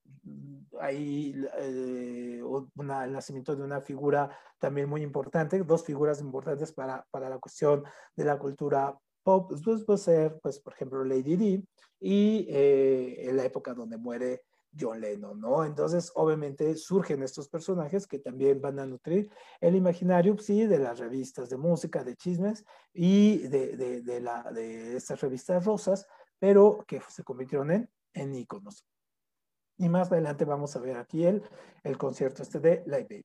hay eh, el nacimiento de una figura también muy importante, dos figuras importantes para, para la cuestión de la cultura pop, pues puede ser, pues, por ejemplo, Lady Di y eh, en la época donde muere John Lennon, ¿no? Entonces, obviamente, surgen estos personajes que también van a nutrir el imaginario, sí, de las revistas de música, de chismes y de, de, de, la, de estas revistas rosas, pero que se convirtieron en, en íconos. Y más adelante vamos a ver aquí el, el concierto este de Live Aid.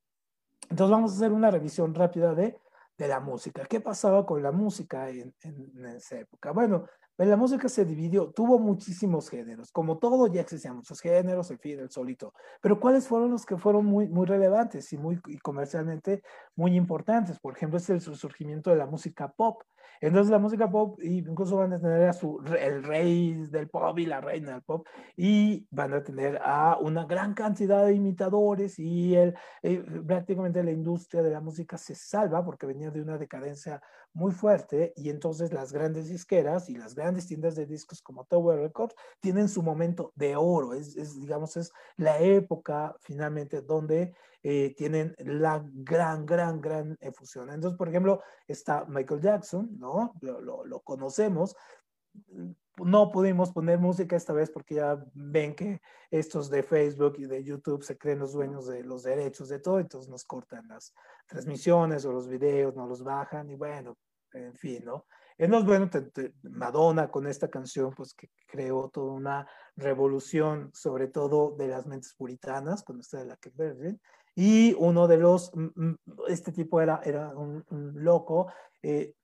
Entonces vamos a hacer una revisión rápida de, de la música. ¿Qué pasaba con la música en, en, en esa época? Bueno, la música se dividió, tuvo muchísimos géneros, como todo ya existían muchos géneros, en fin, el solito. Pero ¿cuáles fueron los que fueron muy, muy relevantes y muy y comercialmente muy importantes? Por ejemplo, es el surgimiento de la música pop. Entonces la música pop, incluso van a tener a su, el rey del pop y la reina del pop, y van a tener a una gran cantidad de imitadores y el, eh, prácticamente la industria de la música se salva porque venía de una decadencia muy fuerte y entonces las grandes disqueras y las grandes tiendas de discos como Tower Records tienen su momento de oro, es, es digamos, es la época finalmente donde eh, tienen la gran, gran, gran efusión. Entonces, por ejemplo, está Michael Jackson, ¿no? Lo, lo, lo conocemos, no pudimos poner música esta vez porque ya ven que estos de Facebook y de YouTube se creen los dueños de los derechos de todo, entonces nos cortan las transmisiones o los videos, no los bajan y bueno, en fin, ¿no? Entonces, bueno, te, te, Madonna con esta canción, pues que creó toda una revolución, sobre todo de las mentes puritanas, con esta de la que Virgin, y uno de los, este tipo era, era un, un loco, eh,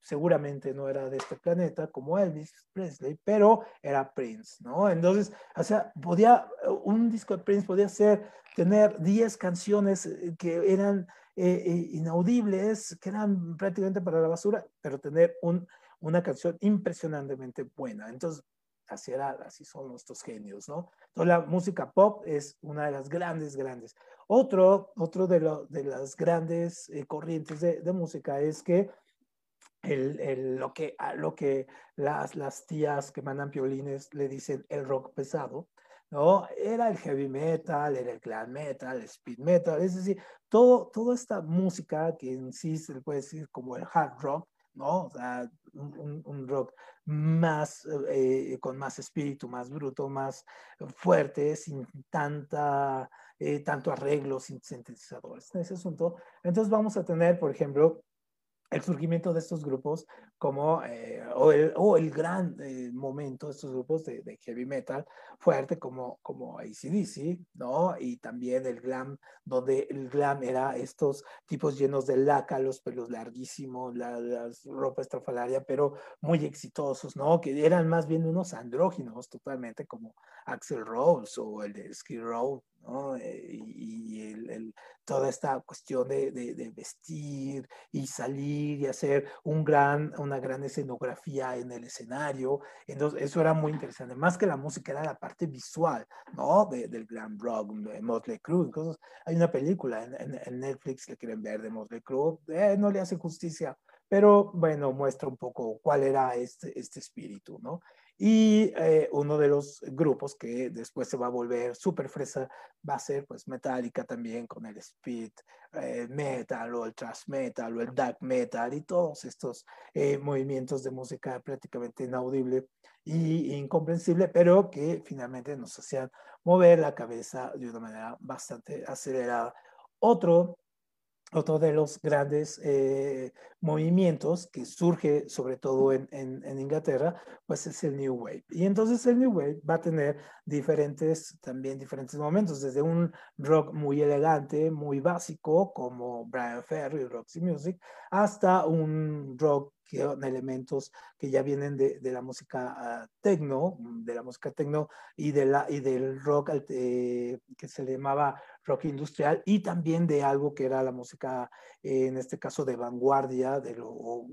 seguramente no era de este planeta como Elvis Presley, pero era Prince, ¿no? Entonces, o sea, podía, un disco de Prince podía ser, tener 10 canciones eh, que eran eh, eh, inaudibles, que eran prácticamente para la basura, pero tener un, una canción impresionantemente buena. Entonces, así, era, así son nuestros genios, ¿no? Entonces, la música pop es una de las grandes, grandes. Otro, otro de, lo, de las grandes eh, corrientes de, de, música es que el, el, lo que, lo que las, las tías que mandan piolines le dicen el rock pesado, ¿no? Era el heavy metal, era el glam metal, el speed metal, es decir, todo, toda esta música que en sí se puede decir como el hard rock, ¿no? O sea, un, rock más, eh, con más espíritu, más bruto, más fuerte, sin tanta, eh, tanto arreglo, sin sintetizadores. Ese asunto. Entonces vamos a tener, por ejemplo, el surgimiento de estos grupos como, eh, o, el, o, el, gran eh, momento de estos grupos de, heavy metal fuerte como, como ACDC, ¿no? Y también el glam, donde el glam era estos tipos llenos de laca, los pelos larguísimos, la, la ropa estrafalaria, pero muy exitosos, ¿no? Que eran más bien unos andróginos totalmente como Axel Rose o el de Skid Row, ¿no? Eh, y, y el, el, toda esta cuestión de, de, de, vestir y salir y hacer un gran, una gran escenografía en el escenario. Entonces, eso era muy interesante. Más que la música, era la parte visual, ¿no? De, del glam rock, de Motley Crue. Entonces, hay una película en, en, en, Netflix que quieren ver de Motley Crue. Eh, no le hace justicia, pero bueno, muestra un poco cuál era este, este espíritu, ¿no? Y eh, uno de los grupos que después se va a volver súper fresa va a ser pues Metallica también con el speed eh, metal o el thrash metal o el dark metal y todos estos eh, movimientos de música prácticamente inaudible y incomprensible, pero que finalmente nos hacían mover la cabeza de una manera bastante acelerada. Otro otro de los grandes eh, movimientos que surge sobre todo en, Inglaterra, pues es el New Wave. Y entonces el New Wave va a tener diferentes, también diferentes momentos, desde un rock muy elegante, muy básico, como Brian Ferry, Roxy Music, hasta un rock con elementos que ya vienen de, de la música uh, techno, de la música techno y, de la, y del rock eh, que se llamaba rock industrial y también de algo que era la música, eh, en este caso de vanguardia, de lo,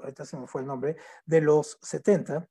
ahorita se me fue el nombre, de los 70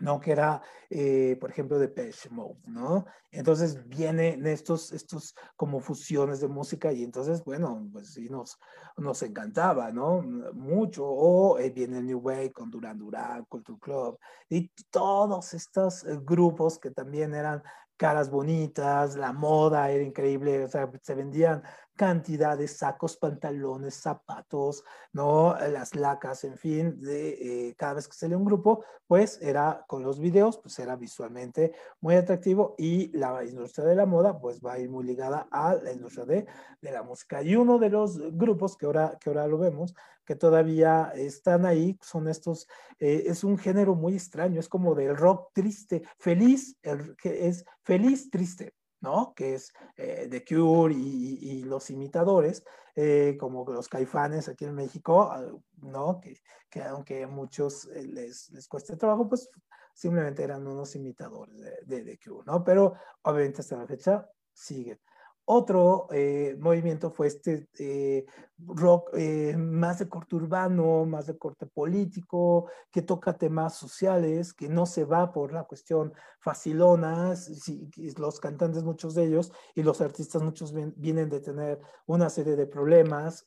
¿no? Que era, eh, por ejemplo, de Depeche Mode, ¿no? Entonces vienen estos, estos como fusiones de música y entonces, bueno, pues sí nos, nos encantaba, ¿no? Mucho. O eh, viene el New Wave con Duran Duran, Culture Club y todos estos eh, grupos que también eran caras bonitas, la moda era increíble, o sea, se vendían cantidades, sacos, pantalones, zapatos, ¿no? Las lacas, en fin, de eh, cada vez que salía un grupo, pues era con los videos, pues era visualmente muy atractivo y la industria de la moda, pues va a ir muy ligada a la industria de, de la música. Y uno de los grupos que ahora, que ahora lo vemos, que todavía están ahí, son estos, eh, es un género muy extraño, es como del rock triste, feliz, el, que es feliz, triste. ¿no? Que es eh, The Cure y, los imitadores, eh, como los caifanes aquí en México, ah, ¿no? Que, que aunque a muchos eh, les, les cueste trabajo, pues simplemente eran unos imitadores de, de The Cure, ¿no? Pero obviamente hasta la fecha siguen. Otro eh, movimiento fue este eh, rock eh, más de corte urbano, más de corte político, que toca temas sociales, que no se va por la cuestión facilona. Los cantantes, muchos de ellos, y los artistas, muchos vienen de tener una serie de problemas,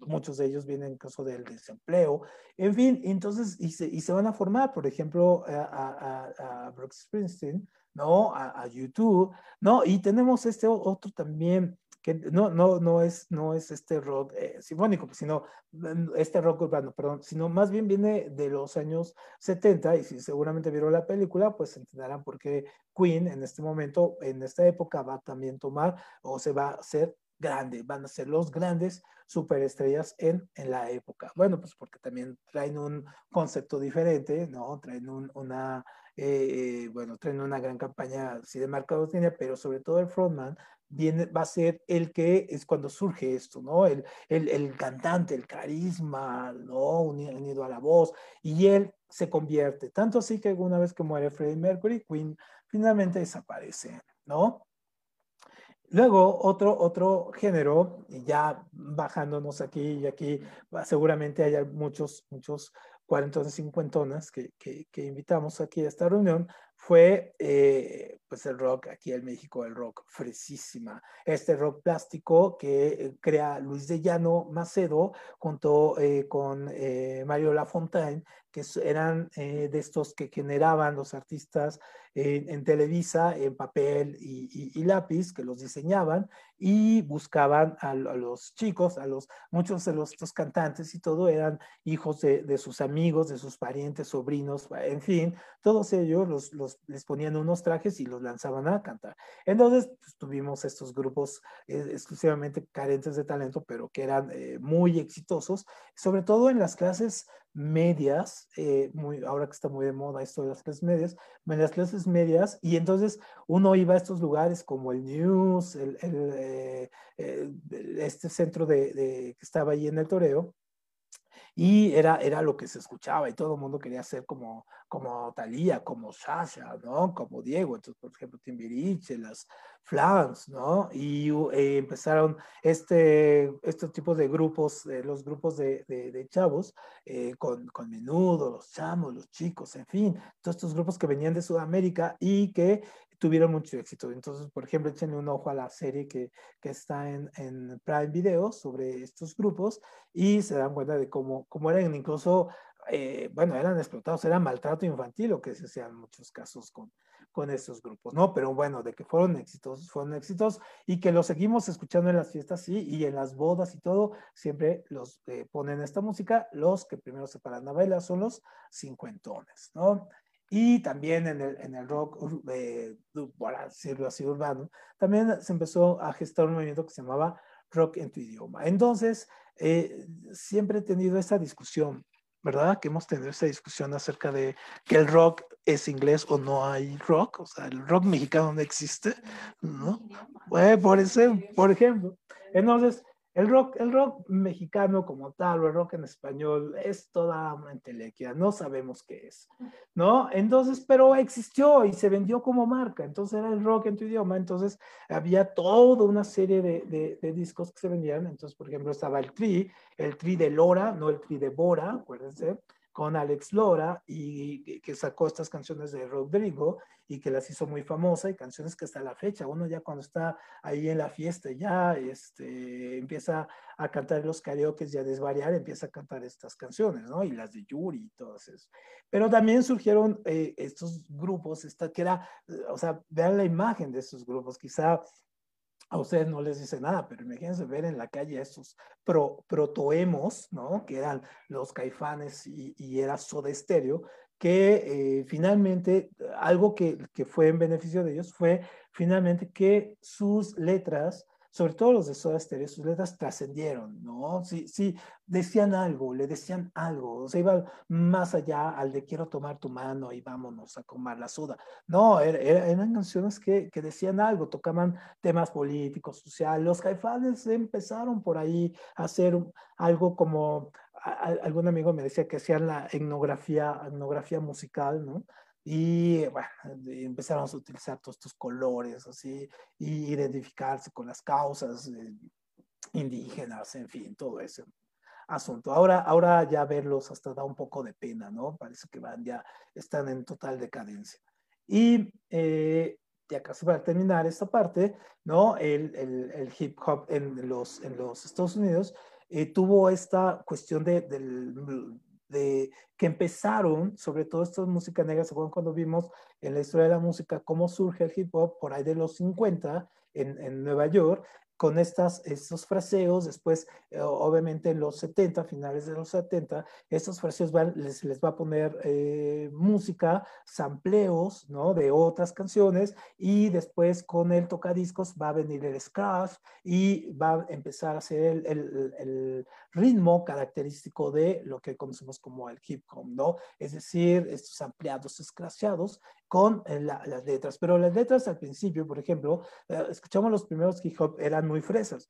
muchos de ellos vienen incluso del desempleo. En fin, entonces, y se, y se van a formar, por ejemplo, a, a, a Brooks Springsteen ¿no? A, YouTube, ¿no? Y tenemos este otro también, que no, no, no, es, no es este rock eh, sinfónico, sino mm, este rock urbano, perdón, sino más bien viene de los años 70 y si seguramente vieron la película, pues entenderán por qué Queen en este momento, en esta época va a también tomar o se va a hacer grande, van a ser los grandes superestrellas en, en la época. Bueno, pues porque también traen un concepto diferente, ¿no? Traen un, una eh, bueno, traen una gran campaña sí, de mercadotecnia, pero sobre todo el frontman viene, va a ser el que es cuando surge esto, ¿no? El, el, el cantante, el carisma, ¿no? Unido, a la voz, y él se convierte, tanto así que alguna vez que muere Freddie Mercury, Queen finalmente desaparece, ¿no? Luego, otro, otro género, ya bajándonos aquí y aquí, seguramente hay muchos, muchos cuarentonas, cincuentonas que, que, que invitamos aquí a esta reunión, fue eh, pues el rock aquí en México, el rock fresísima. Este rock plástico que eh, crea Luis de Llano Macedo junto eh, con Mario Lafontaine, que eran de estos que generaban los artistas en Televisa en papel y, lápiz, que los diseñaban y buscaban a, los chicos, a los muchos de los estos cantantes y todo eran hijos de, de, sus amigos, de sus parientes, sobrinos, en fin, todos ellos los, los les ponían unos trajes y los lanzaban a cantar. Entonces pues, tuvimos estos grupos eh, exclusivamente carentes de talento, pero que eran eh, muy exitosos, sobre todo en las clases medias, eh, ahora que está muy de moda esto de las clases medias, en las clases medias, y entonces uno iba a estos lugares como el News, este centro de, que estaba ahí en el Toreo, y era, era lo que se escuchaba y todo el mundo quería ser como, como Talía, como Sasha, ¿no? Como Diego, entonces, por ejemplo, Timbiriche, las Flans, ¿no? Y eh, empezaron este, este tipo de grupos, eh, los grupos de, de, chavos, eh, con, con Menudo, los chamos, los chicos, en fin, todos estos grupos que venían de Sudamérica y que tuvieron mucho éxito. Entonces, por ejemplo, échenle un ojo a la serie que, que está en, en, Prime Video sobre estos grupos y se dan cuenta de cómo, cómo eran incluso, eh, bueno, eran explotados, era maltrato infantil lo que se hacía en muchos casos con, con estos grupos, ¿no? Pero bueno, de que fueron exitosos, fueron éxitos y que los seguimos escuchando en las fiestas, sí, y en las bodas y todo, siempre los eh, ponen esta música, los que primero se paran a bailar son los cincuentones, ¿no? Y también en el, en el rock, eh, por decirlo así, urbano, también se empezó a gestar un movimiento que se llamaba rock en tu idioma. Entonces, eh, siempre he tenido esta discusión, ¿verdad? Que hemos tenido esta discusión acerca de que el rock es inglés o no hay rock, o sea, el rock mexicano no existe, ¿no? Pues, por, ese, por ejemplo. Entonces, el rock, el rock mexicano como tal, o el rock en español, es toda una entelequia, no sabemos qué es, ¿no? Entonces, pero existió y se vendió como marca, entonces era el rock en tu idioma, entonces había toda una serie de, de, discos que se vendían, entonces, por ejemplo, estaba el Tri, el Tri de Lora, no el Tri de Bora, acuérdense, con Alex Lora y que sacó estas canciones de Rodrigo y que las hizo muy famosas y canciones que hasta la fecha uno ya cuando está ahí en la fiesta ya este, empieza a cantar los karaoke y a desvariar, empieza a cantar estas canciones, ¿no? Y las de Yuri y todas eso. Pero también surgieron eh, estos grupos, esta, que era, o sea, vean la imagen de estos grupos, quizá a ustedes no les dice nada, pero imagínense ver en la calle a estos pro, protoemos, ¿no? Que eran los caifanes y, era Soda Stereo, que eh, finalmente algo que, que, fue en beneficio de ellos fue finalmente que sus letras sobre todo los de Soda Stereo, sus letras trascendieron, ¿no? Sí, sí, decían algo, le decían algo, o sea, iba más allá al de quiero tomar tu mano y vámonos a comer la soda. No, er, er, eran canciones que, que, decían algo, tocaban temas políticos, sociales. Los caifanes empezaron por ahí a hacer algo como, algún amigo me decía que hacían la etnografía, etnografía musical, ¿no? Y bueno, empezaron a utilizar todos estos colores, así, y identificarse con las causas eh, indígenas, en fin, todo ese asunto. Ahora, ahora ya verlos hasta da un poco de pena, ¿no? Parece que van ya, están en total decadencia. Y eh, ya casi para terminar esta parte, ¿no? El, el, el hip hop en los, en los Estados Unidos eh, tuvo esta cuestión de, del de que empezaron, sobre todo estas música negra, se cuando vimos en la historia de la música cómo surge el hip hop por ahí de los 50 en, en Nueva York, con estas, estos fraseos, después, eh, obviamente en los 70, finales de los 70, estos fraseos van, les, les va a poner eh, música, sampleos, ¿no? De otras canciones, y después con el tocadiscos va a venir el scratch y va a empezar a ser el, el, el ritmo característico de lo que conocemos como el hip hop, ¿no? Es decir, estos ampliados, escrachados, con eh, las letras. Pero las letras al principio, por ejemplo, eh, escuchamos los primeros hip hop, eran muy fresas.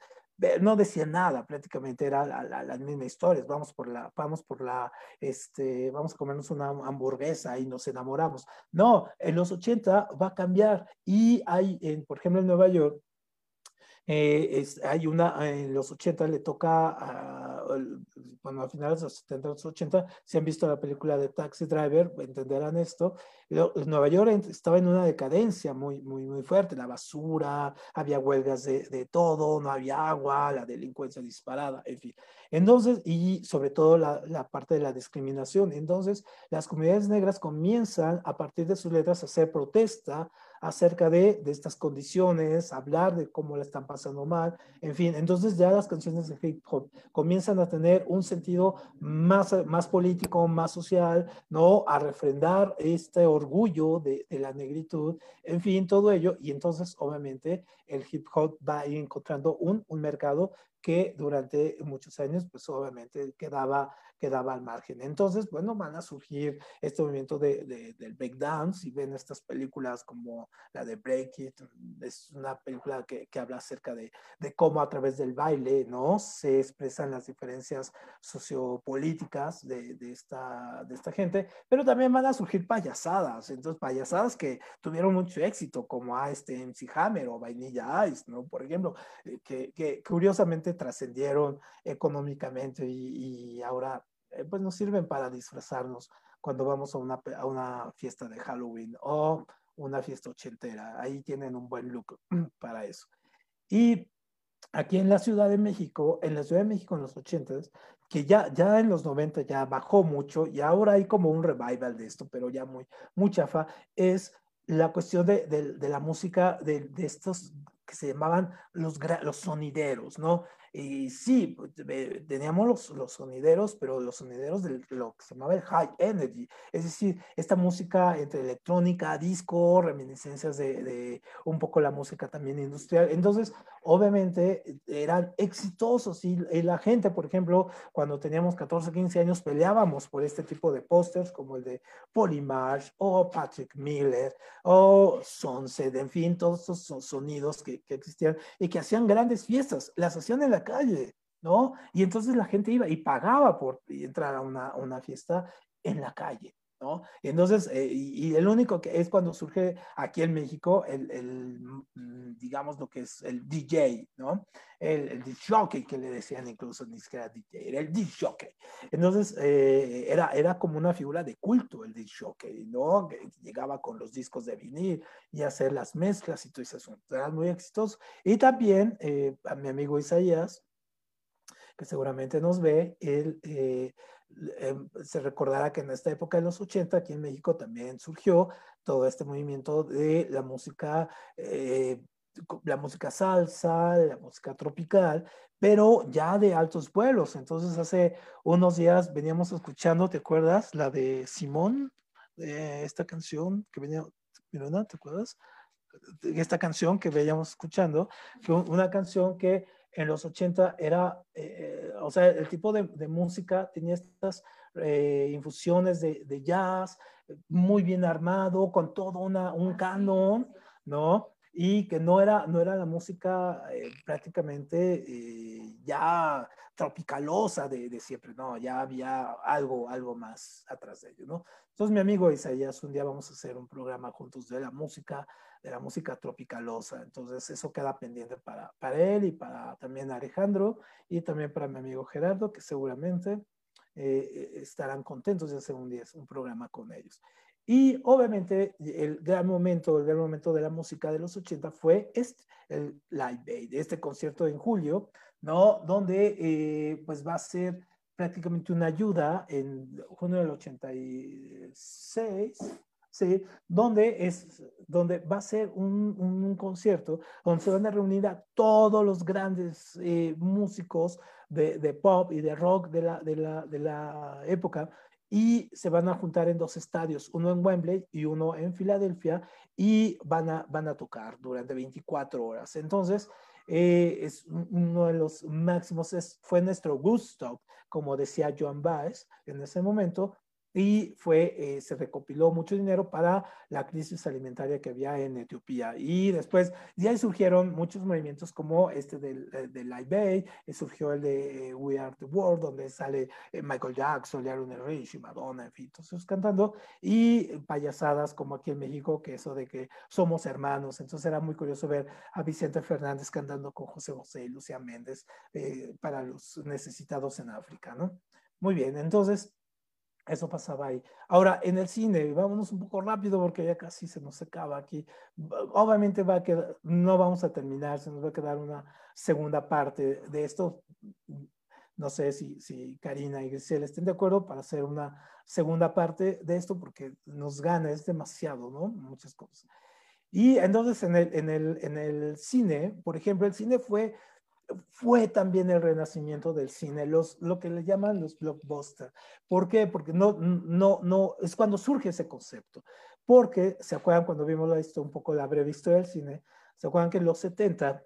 No decían nada, prácticamente era la, la, las mismas historias. Vamos por la, vamos por la, este, vamos a comernos una hamburguesa y nos enamoramos. No, en los 80 va a cambiar y hay, en, por ejemplo, en Nueva York, eh, es, hay una, en los 80 le toca, a, bueno, a finales de los 70, los 80, si han visto la película de Taxi Driver, entenderán esto. Nueva York estaba en una decadencia muy, muy, muy fuerte, la basura, había huelgas de, de todo, no había agua, la delincuencia disparada, en fin. Entonces, y sobre todo la, la, parte de la discriminación. Entonces, las comunidades negras comienzan a partir de sus letras a hacer protesta acerca de, de, estas condiciones, hablar de cómo la están pasando mal, en fin, entonces ya las canciones de hip hop comienzan a tener un sentido más, más político, más social, ¿no? A refrendar este orgullo de, la negritud, en fin, todo ello, y entonces obviamente el hip hop va a ir encontrando un, un mercado que durante muchos años, pues obviamente quedaba, quedaba al margen. Entonces, bueno, van a surgir este movimiento de, de, del breakdance y ven estas películas como la de Break It, es una película que, que habla acerca de, de, cómo a través del baile, ¿no? Se expresan las diferencias sociopolíticas de, de, esta, de esta gente, pero también van a surgir payasadas, entonces payasadas que tuvieron mucho éxito, como a este MC Hammer o Vainilla Ice, ¿no? Por ejemplo, eh, que, que curiosamente trascendieron económicamente y, y ahora eh, pues nos sirven para disfrazarnos cuando vamos a una, a una fiesta de Halloween o una fiesta ochentera. Ahí tienen un buen look para eso. Y aquí en la Ciudad de México, en la Ciudad de México en los ochentas, que ya, ya en los 90 ya bajó mucho y ahora hay como un revival de esto, pero ya muy, muy chafa, es la cuestión de, de, de la música de, de, estos que se llamaban los, los sonideros, ¿no? Y sí, pues, teníamos los, los sonideros, pero los sonideros de lo que se llamaba el high energy, es decir, esta música entre electrónica, disco, reminiscencias de, de un poco la música también industrial. Entonces, obviamente eran exitosos y, y, la gente, por ejemplo, cuando teníamos 14, 15 años, peleábamos por este tipo de pósters como el de Polymarch o Patrick Miller o Sunset, en fin, todos esos sonidos que, que existían y que hacían grandes fiestas, las hacían en la calle, ¿no? Y entonces la gente iba y pagaba por entrar a una, una fiesta en la calle. ¿No? Entonces, eh, y, el único que es cuando surge aquí en México el, mm, digamos, lo que es el DJ, ¿no? El, el jockey que le decían incluso, ni siquiera DJ, era el DJ. Entonces, eh, era, era como una figura de culto el DJ, ¿no? Que llegaba con los discos de vinil y hacer las mezclas y todo eso. Era muy exitoso. Y también eh, a mi amigo Isaías, que seguramente nos ve, él Em, se recordará que en esta época de los 80 aquí en México también surgió todo este movimiento de la música, eh, la música salsa, la música tropical, pero ya de altos vuelos. Entonces hace unos días veníamos escuchando, ¿te acuerdas? La de Simón, esta canción que venía, ¿te acuerdas? Esta canción que veíamos escuchando, una canción que en los 80 era, eh, o sea, el tipo de, música tenía estas eh, infusiones de, jazz, muy bien armado, con todo una, un canon, ¿no? Y que no era, no era la música eh, prácticamente ya tropicalosa de, de, siempre, no, ya había algo, algo más atrás de ello, ¿no? Entonces mi amigo Isaías, un día vamos a hacer un programa juntos de la música, de la música tropicalosa. Entonces eso queda pendiente para, para él y para también Alejandro y también para mi amigo Gerardo, que seguramente eh, estarán contentos de hacer un día un programa con ellos. Y obviamente el gran momento, el gran momento de la música de los 80 fue este, el Live Aid, este concierto en julio, ¿no? Donde eh, pues va a ser prácticamente una ayuda en junio del 86, ¿sí? Donde, es, donde va a ser un, un, concierto donde se van a reunir a todos los grandes eh, músicos de, de, pop y de rock de la, de, la, de la época y se van a juntar en dos estadios, uno en Wembley y uno en Filadelfia, y van a, van a tocar durante 24 horas. Entonces, eh, es uno de los máximos, fue nuestro gusto, como decía Joan Baez en ese momento, y fue, eh, se recopiló mucho dinero para la crisis alimentaria que había en Etiopía. Y después de ahí surgieron muchos movimientos como este del, eh, del Bay, y surgió el de eh, We Are the World, donde sale Michael Jackson, Lionel Rich Madonna, en fin, todos cantando, y payasadas como aquí en México, que eso de que somos hermanos. Entonces era muy curioso ver a Vicente Fernández cantando con José José y Lucía Méndez para los necesitados en África, ¿no? Muy bien, entonces eso pasaba ahí. Ahora, en el cine, vámonos un poco rápido porque ya casi se nos acaba aquí. Obviamente va a quedar, no vamos a terminar, se nos va a quedar una segunda parte de esto. No sé si, si Karina y Grisel estén de acuerdo para hacer una segunda parte de esto porque nos gana, es demasiado, ¿no? Muchas cosas. Y entonces en el, en el, en el cine, por ejemplo, el cine fue fue también el renacimiento del cine, los, lo que le llaman los blockbusters. ¿Por qué? Porque no, no, no, es cuando surge ese concepto. Porque, ¿se acuerdan cuando vimos esto, un poco la breve historia del cine? ¿Se acuerdan que en los 70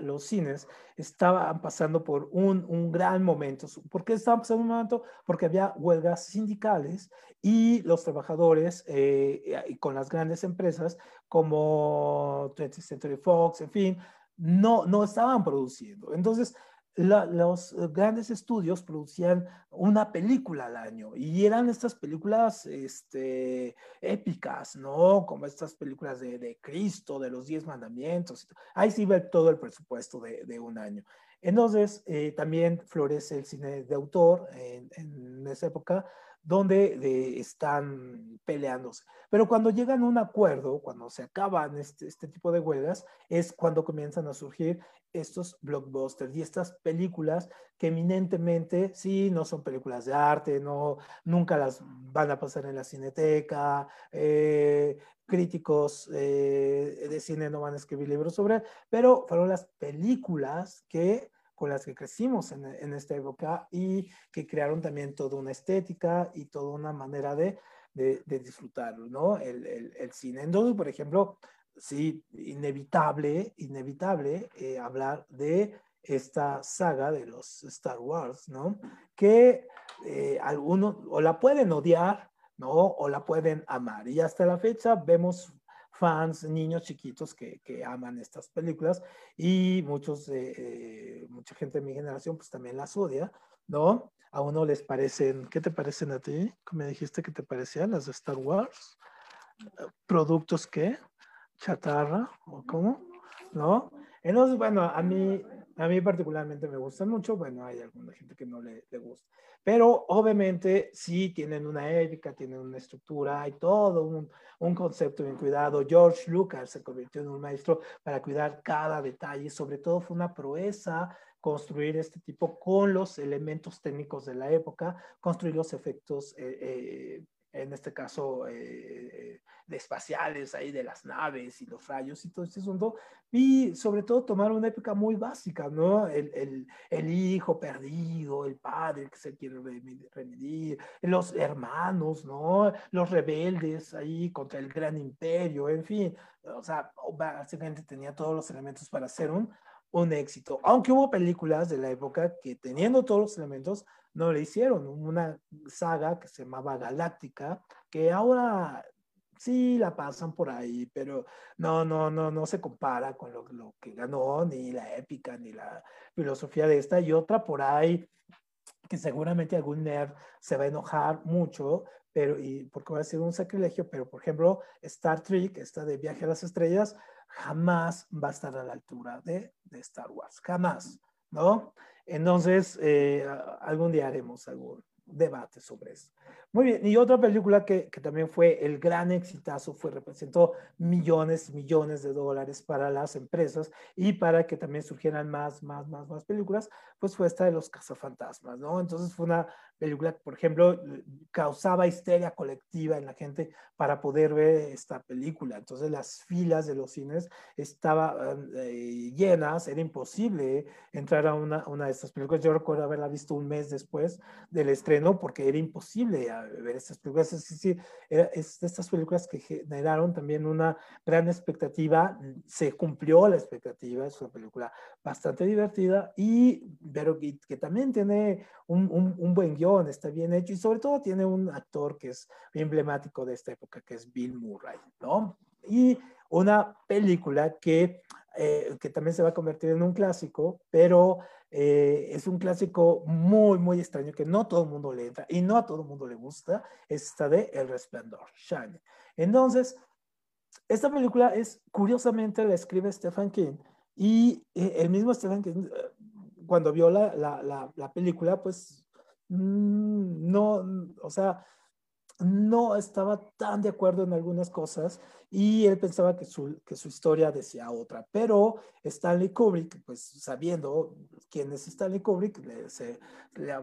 los cines estaban pasando por un, un, gran momento. ¿Por qué estaban pasando un momento? Porque había huelgas sindicales y los trabajadores eh, con las grandes empresas como 20th Century Fox, en fin, no, no estaban produciendo. Entonces, los grandes estudios producían una película al año y eran estas películas este, épicas, ¿no? Como estas películas de, Cristo, de los diez mandamientos. Ahí sí ve todo el presupuesto de, un año. Entonces, eh, también florece el cine de autor en, en esa época donde están peleándose. Pero cuando llegan a un acuerdo, cuando se acaban este, este, tipo de huelgas, es cuando comienzan a surgir estos blockbusters y estas películas que eminentemente, sí, no son películas de arte, no, nunca las van a pasar en la cineteca, eh, críticos eh, de cine no van a escribir libros sobre, pero fueron las películas que con las que crecimos en, en, esta época y que crearon también toda una estética y toda una manera de, de, disfrutarlo, ¿no? El, el, el, cine. Entonces, por ejemplo, sí, inevitable, inevitable eh, hablar de esta saga de los Star Wars, ¿no? Que eh, algunos o la pueden odiar, ¿no? O la pueden amar. Y hasta la fecha vemos fans, niños chiquitos que, que aman estas películas y muchos, eh, mucha gente de mi generación pues también las odia, ¿no? A uno les parecen, ¿qué te parecen a ti? ¿Me dijiste que te parecían las de Star Wars? ¿Productos qué? ¿Chatarra? ¿O cómo? ¿No? Entonces, bueno, a mí, a mí particularmente me gustan mucho, bueno, hay alguna gente que no le, le gusta, pero obviamente sí tienen una ética, tienen una estructura, hay todo un, un, concepto bien cuidado. George Lucas se convirtió en un maestro para cuidar cada detalle, sobre todo fue una proeza construir este tipo con los elementos técnicos de la época, construir los efectos eh, eh, en este caso eh, de espaciales ahí de las naves y los rayos y todo este asunto, y sobre todo tomar una época muy básica, ¿no? El, el, el hijo perdido, el padre que se quiere remedir, los hermanos, ¿no? Los rebeldes ahí contra el gran imperio, en fin, o sea, básicamente tenía todos los elementos para hacer un, un éxito, aunque hubo películas de la época que teniendo todos los elementos no le hicieron una saga que se llamaba Galáctica, que ahora sí la pasan por ahí, pero no, no, no, no se compara con lo, lo que ganó, ni la épica, ni la filosofía de esta, y otra por ahí que seguramente algún nerd se va a enojar mucho, pero y porque va a ser un sacrilegio, pero por ejemplo, Star Trek, esta de Viaje a las Estrellas, jamás va a estar a la altura de, de Star Wars, jamás, ¿no? Entonces, eh, algún día haremos algún debate sobre eso. Muy bien, y otra película que, que, también fue el gran exitazo, fue, representó millones, millones de dólares para las empresas y para que también surgieran más, más, más, más películas, pues fue esta de los cazafantasmas, ¿no? Entonces fue una película por ejemplo, causaba histeria colectiva en la gente para poder ver esta película. Entonces las filas de los cines estaban eh, llenas, era imposible entrar a una, una de estas películas. Yo recuerdo haberla visto un mes después del estreno porque era imposible ver estas películas. Es decir, era, es estas películas que generaron también una gran expectativa. Se cumplió la expectativa, es una película bastante divertida y pero que, que también tiene un, un, un, buen guion, está bien hecho y sobre todo tiene un actor que es emblemático de esta época, que es Bill Murray, ¿no? Y una película que, eh, que también se va a convertir en un clásico, pero eh, es un clásico muy, muy extraño que no todo el mundo le entra y no a todo el mundo le gusta, es esta de El Resplandor, Shine. Entonces, esta película es, curiosamente, la escribe Stephen King y eh, el mismo Stephen King, eh, cuando vio la, la, la, la película, pues no, o sea, no estaba tan de acuerdo en algunas cosas y él pensaba que su, que su historia decía otra. Pero Stanley Kubrick, pues sabiendo quién es Stanley Kubrick, le, se, le,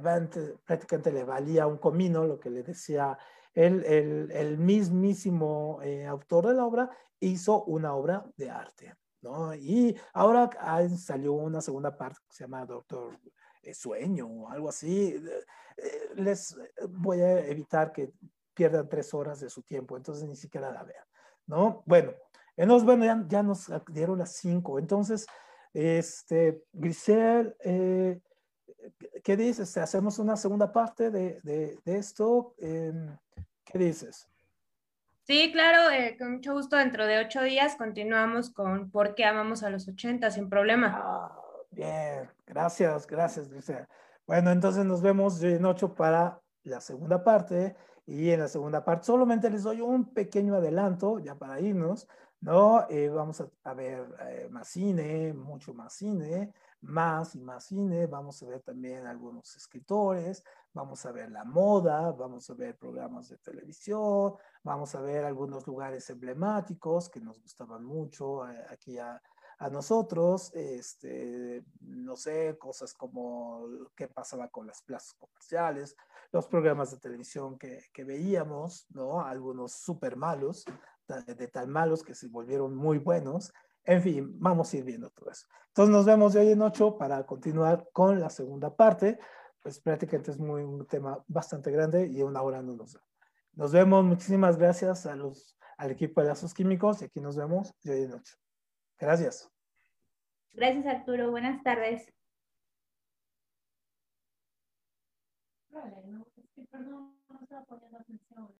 prácticamente le valía un comino lo que le decía el, el, mismísimo eh, autor de la obra, hizo una obra de arte. ¿no? Y ahora salió una segunda parte que se llama Doctor Sueño o algo así. Eh, les voy a evitar que pierdan tres horas de su tiempo, entonces ni siquiera la vean, ¿no? Bueno, entonces, bueno, ya, ya nos dieron las cinco, entonces, este, Grisel, eh, ¿qué dices? ¿Hacemos una segunda parte de, de, de esto? Eh, ¿Qué dices? Sí, claro, eh, con mucho gusto. Dentro de ocho días continuamos con por qué amamos a los 80 sin problema. Ah, bien, gracias, gracias, Grisel. Bueno, entonces nos vemos en ocho para la segunda parte. Y en la segunda parte solamente les doy un pequeño adelanto, ya para irnos, ¿no? Eh, vamos a, a ver eh, más cine, mucho más cine, más y más cine, vamos a ver también algunos escritores, vamos a ver la moda, vamos a ver programas de televisión, vamos a ver algunos lugares emblemáticos que nos gustaban mucho eh, aquí a, a nosotros, este, no sé, cosas como qué pasaba con las plazas comerciales, los programas de televisión que, que veíamos, ¿no? Algunos súper malos, de, tan malos que se volvieron muy buenos. En fin, vamos a ir viendo todo eso. Entonces nos vemos de hoy en ocho para continuar con la segunda parte. Pues prácticamente es muy, un tema bastante grande y una hora no nos da. Nos vemos. Muchísimas gracias a los, al equipo de lazos químicos y aquí nos vemos de hoy en ocho. Gracias. Gracias, Arturo. Buenas tardes. Vale, no, es que perdón, no estaba poniendo atención.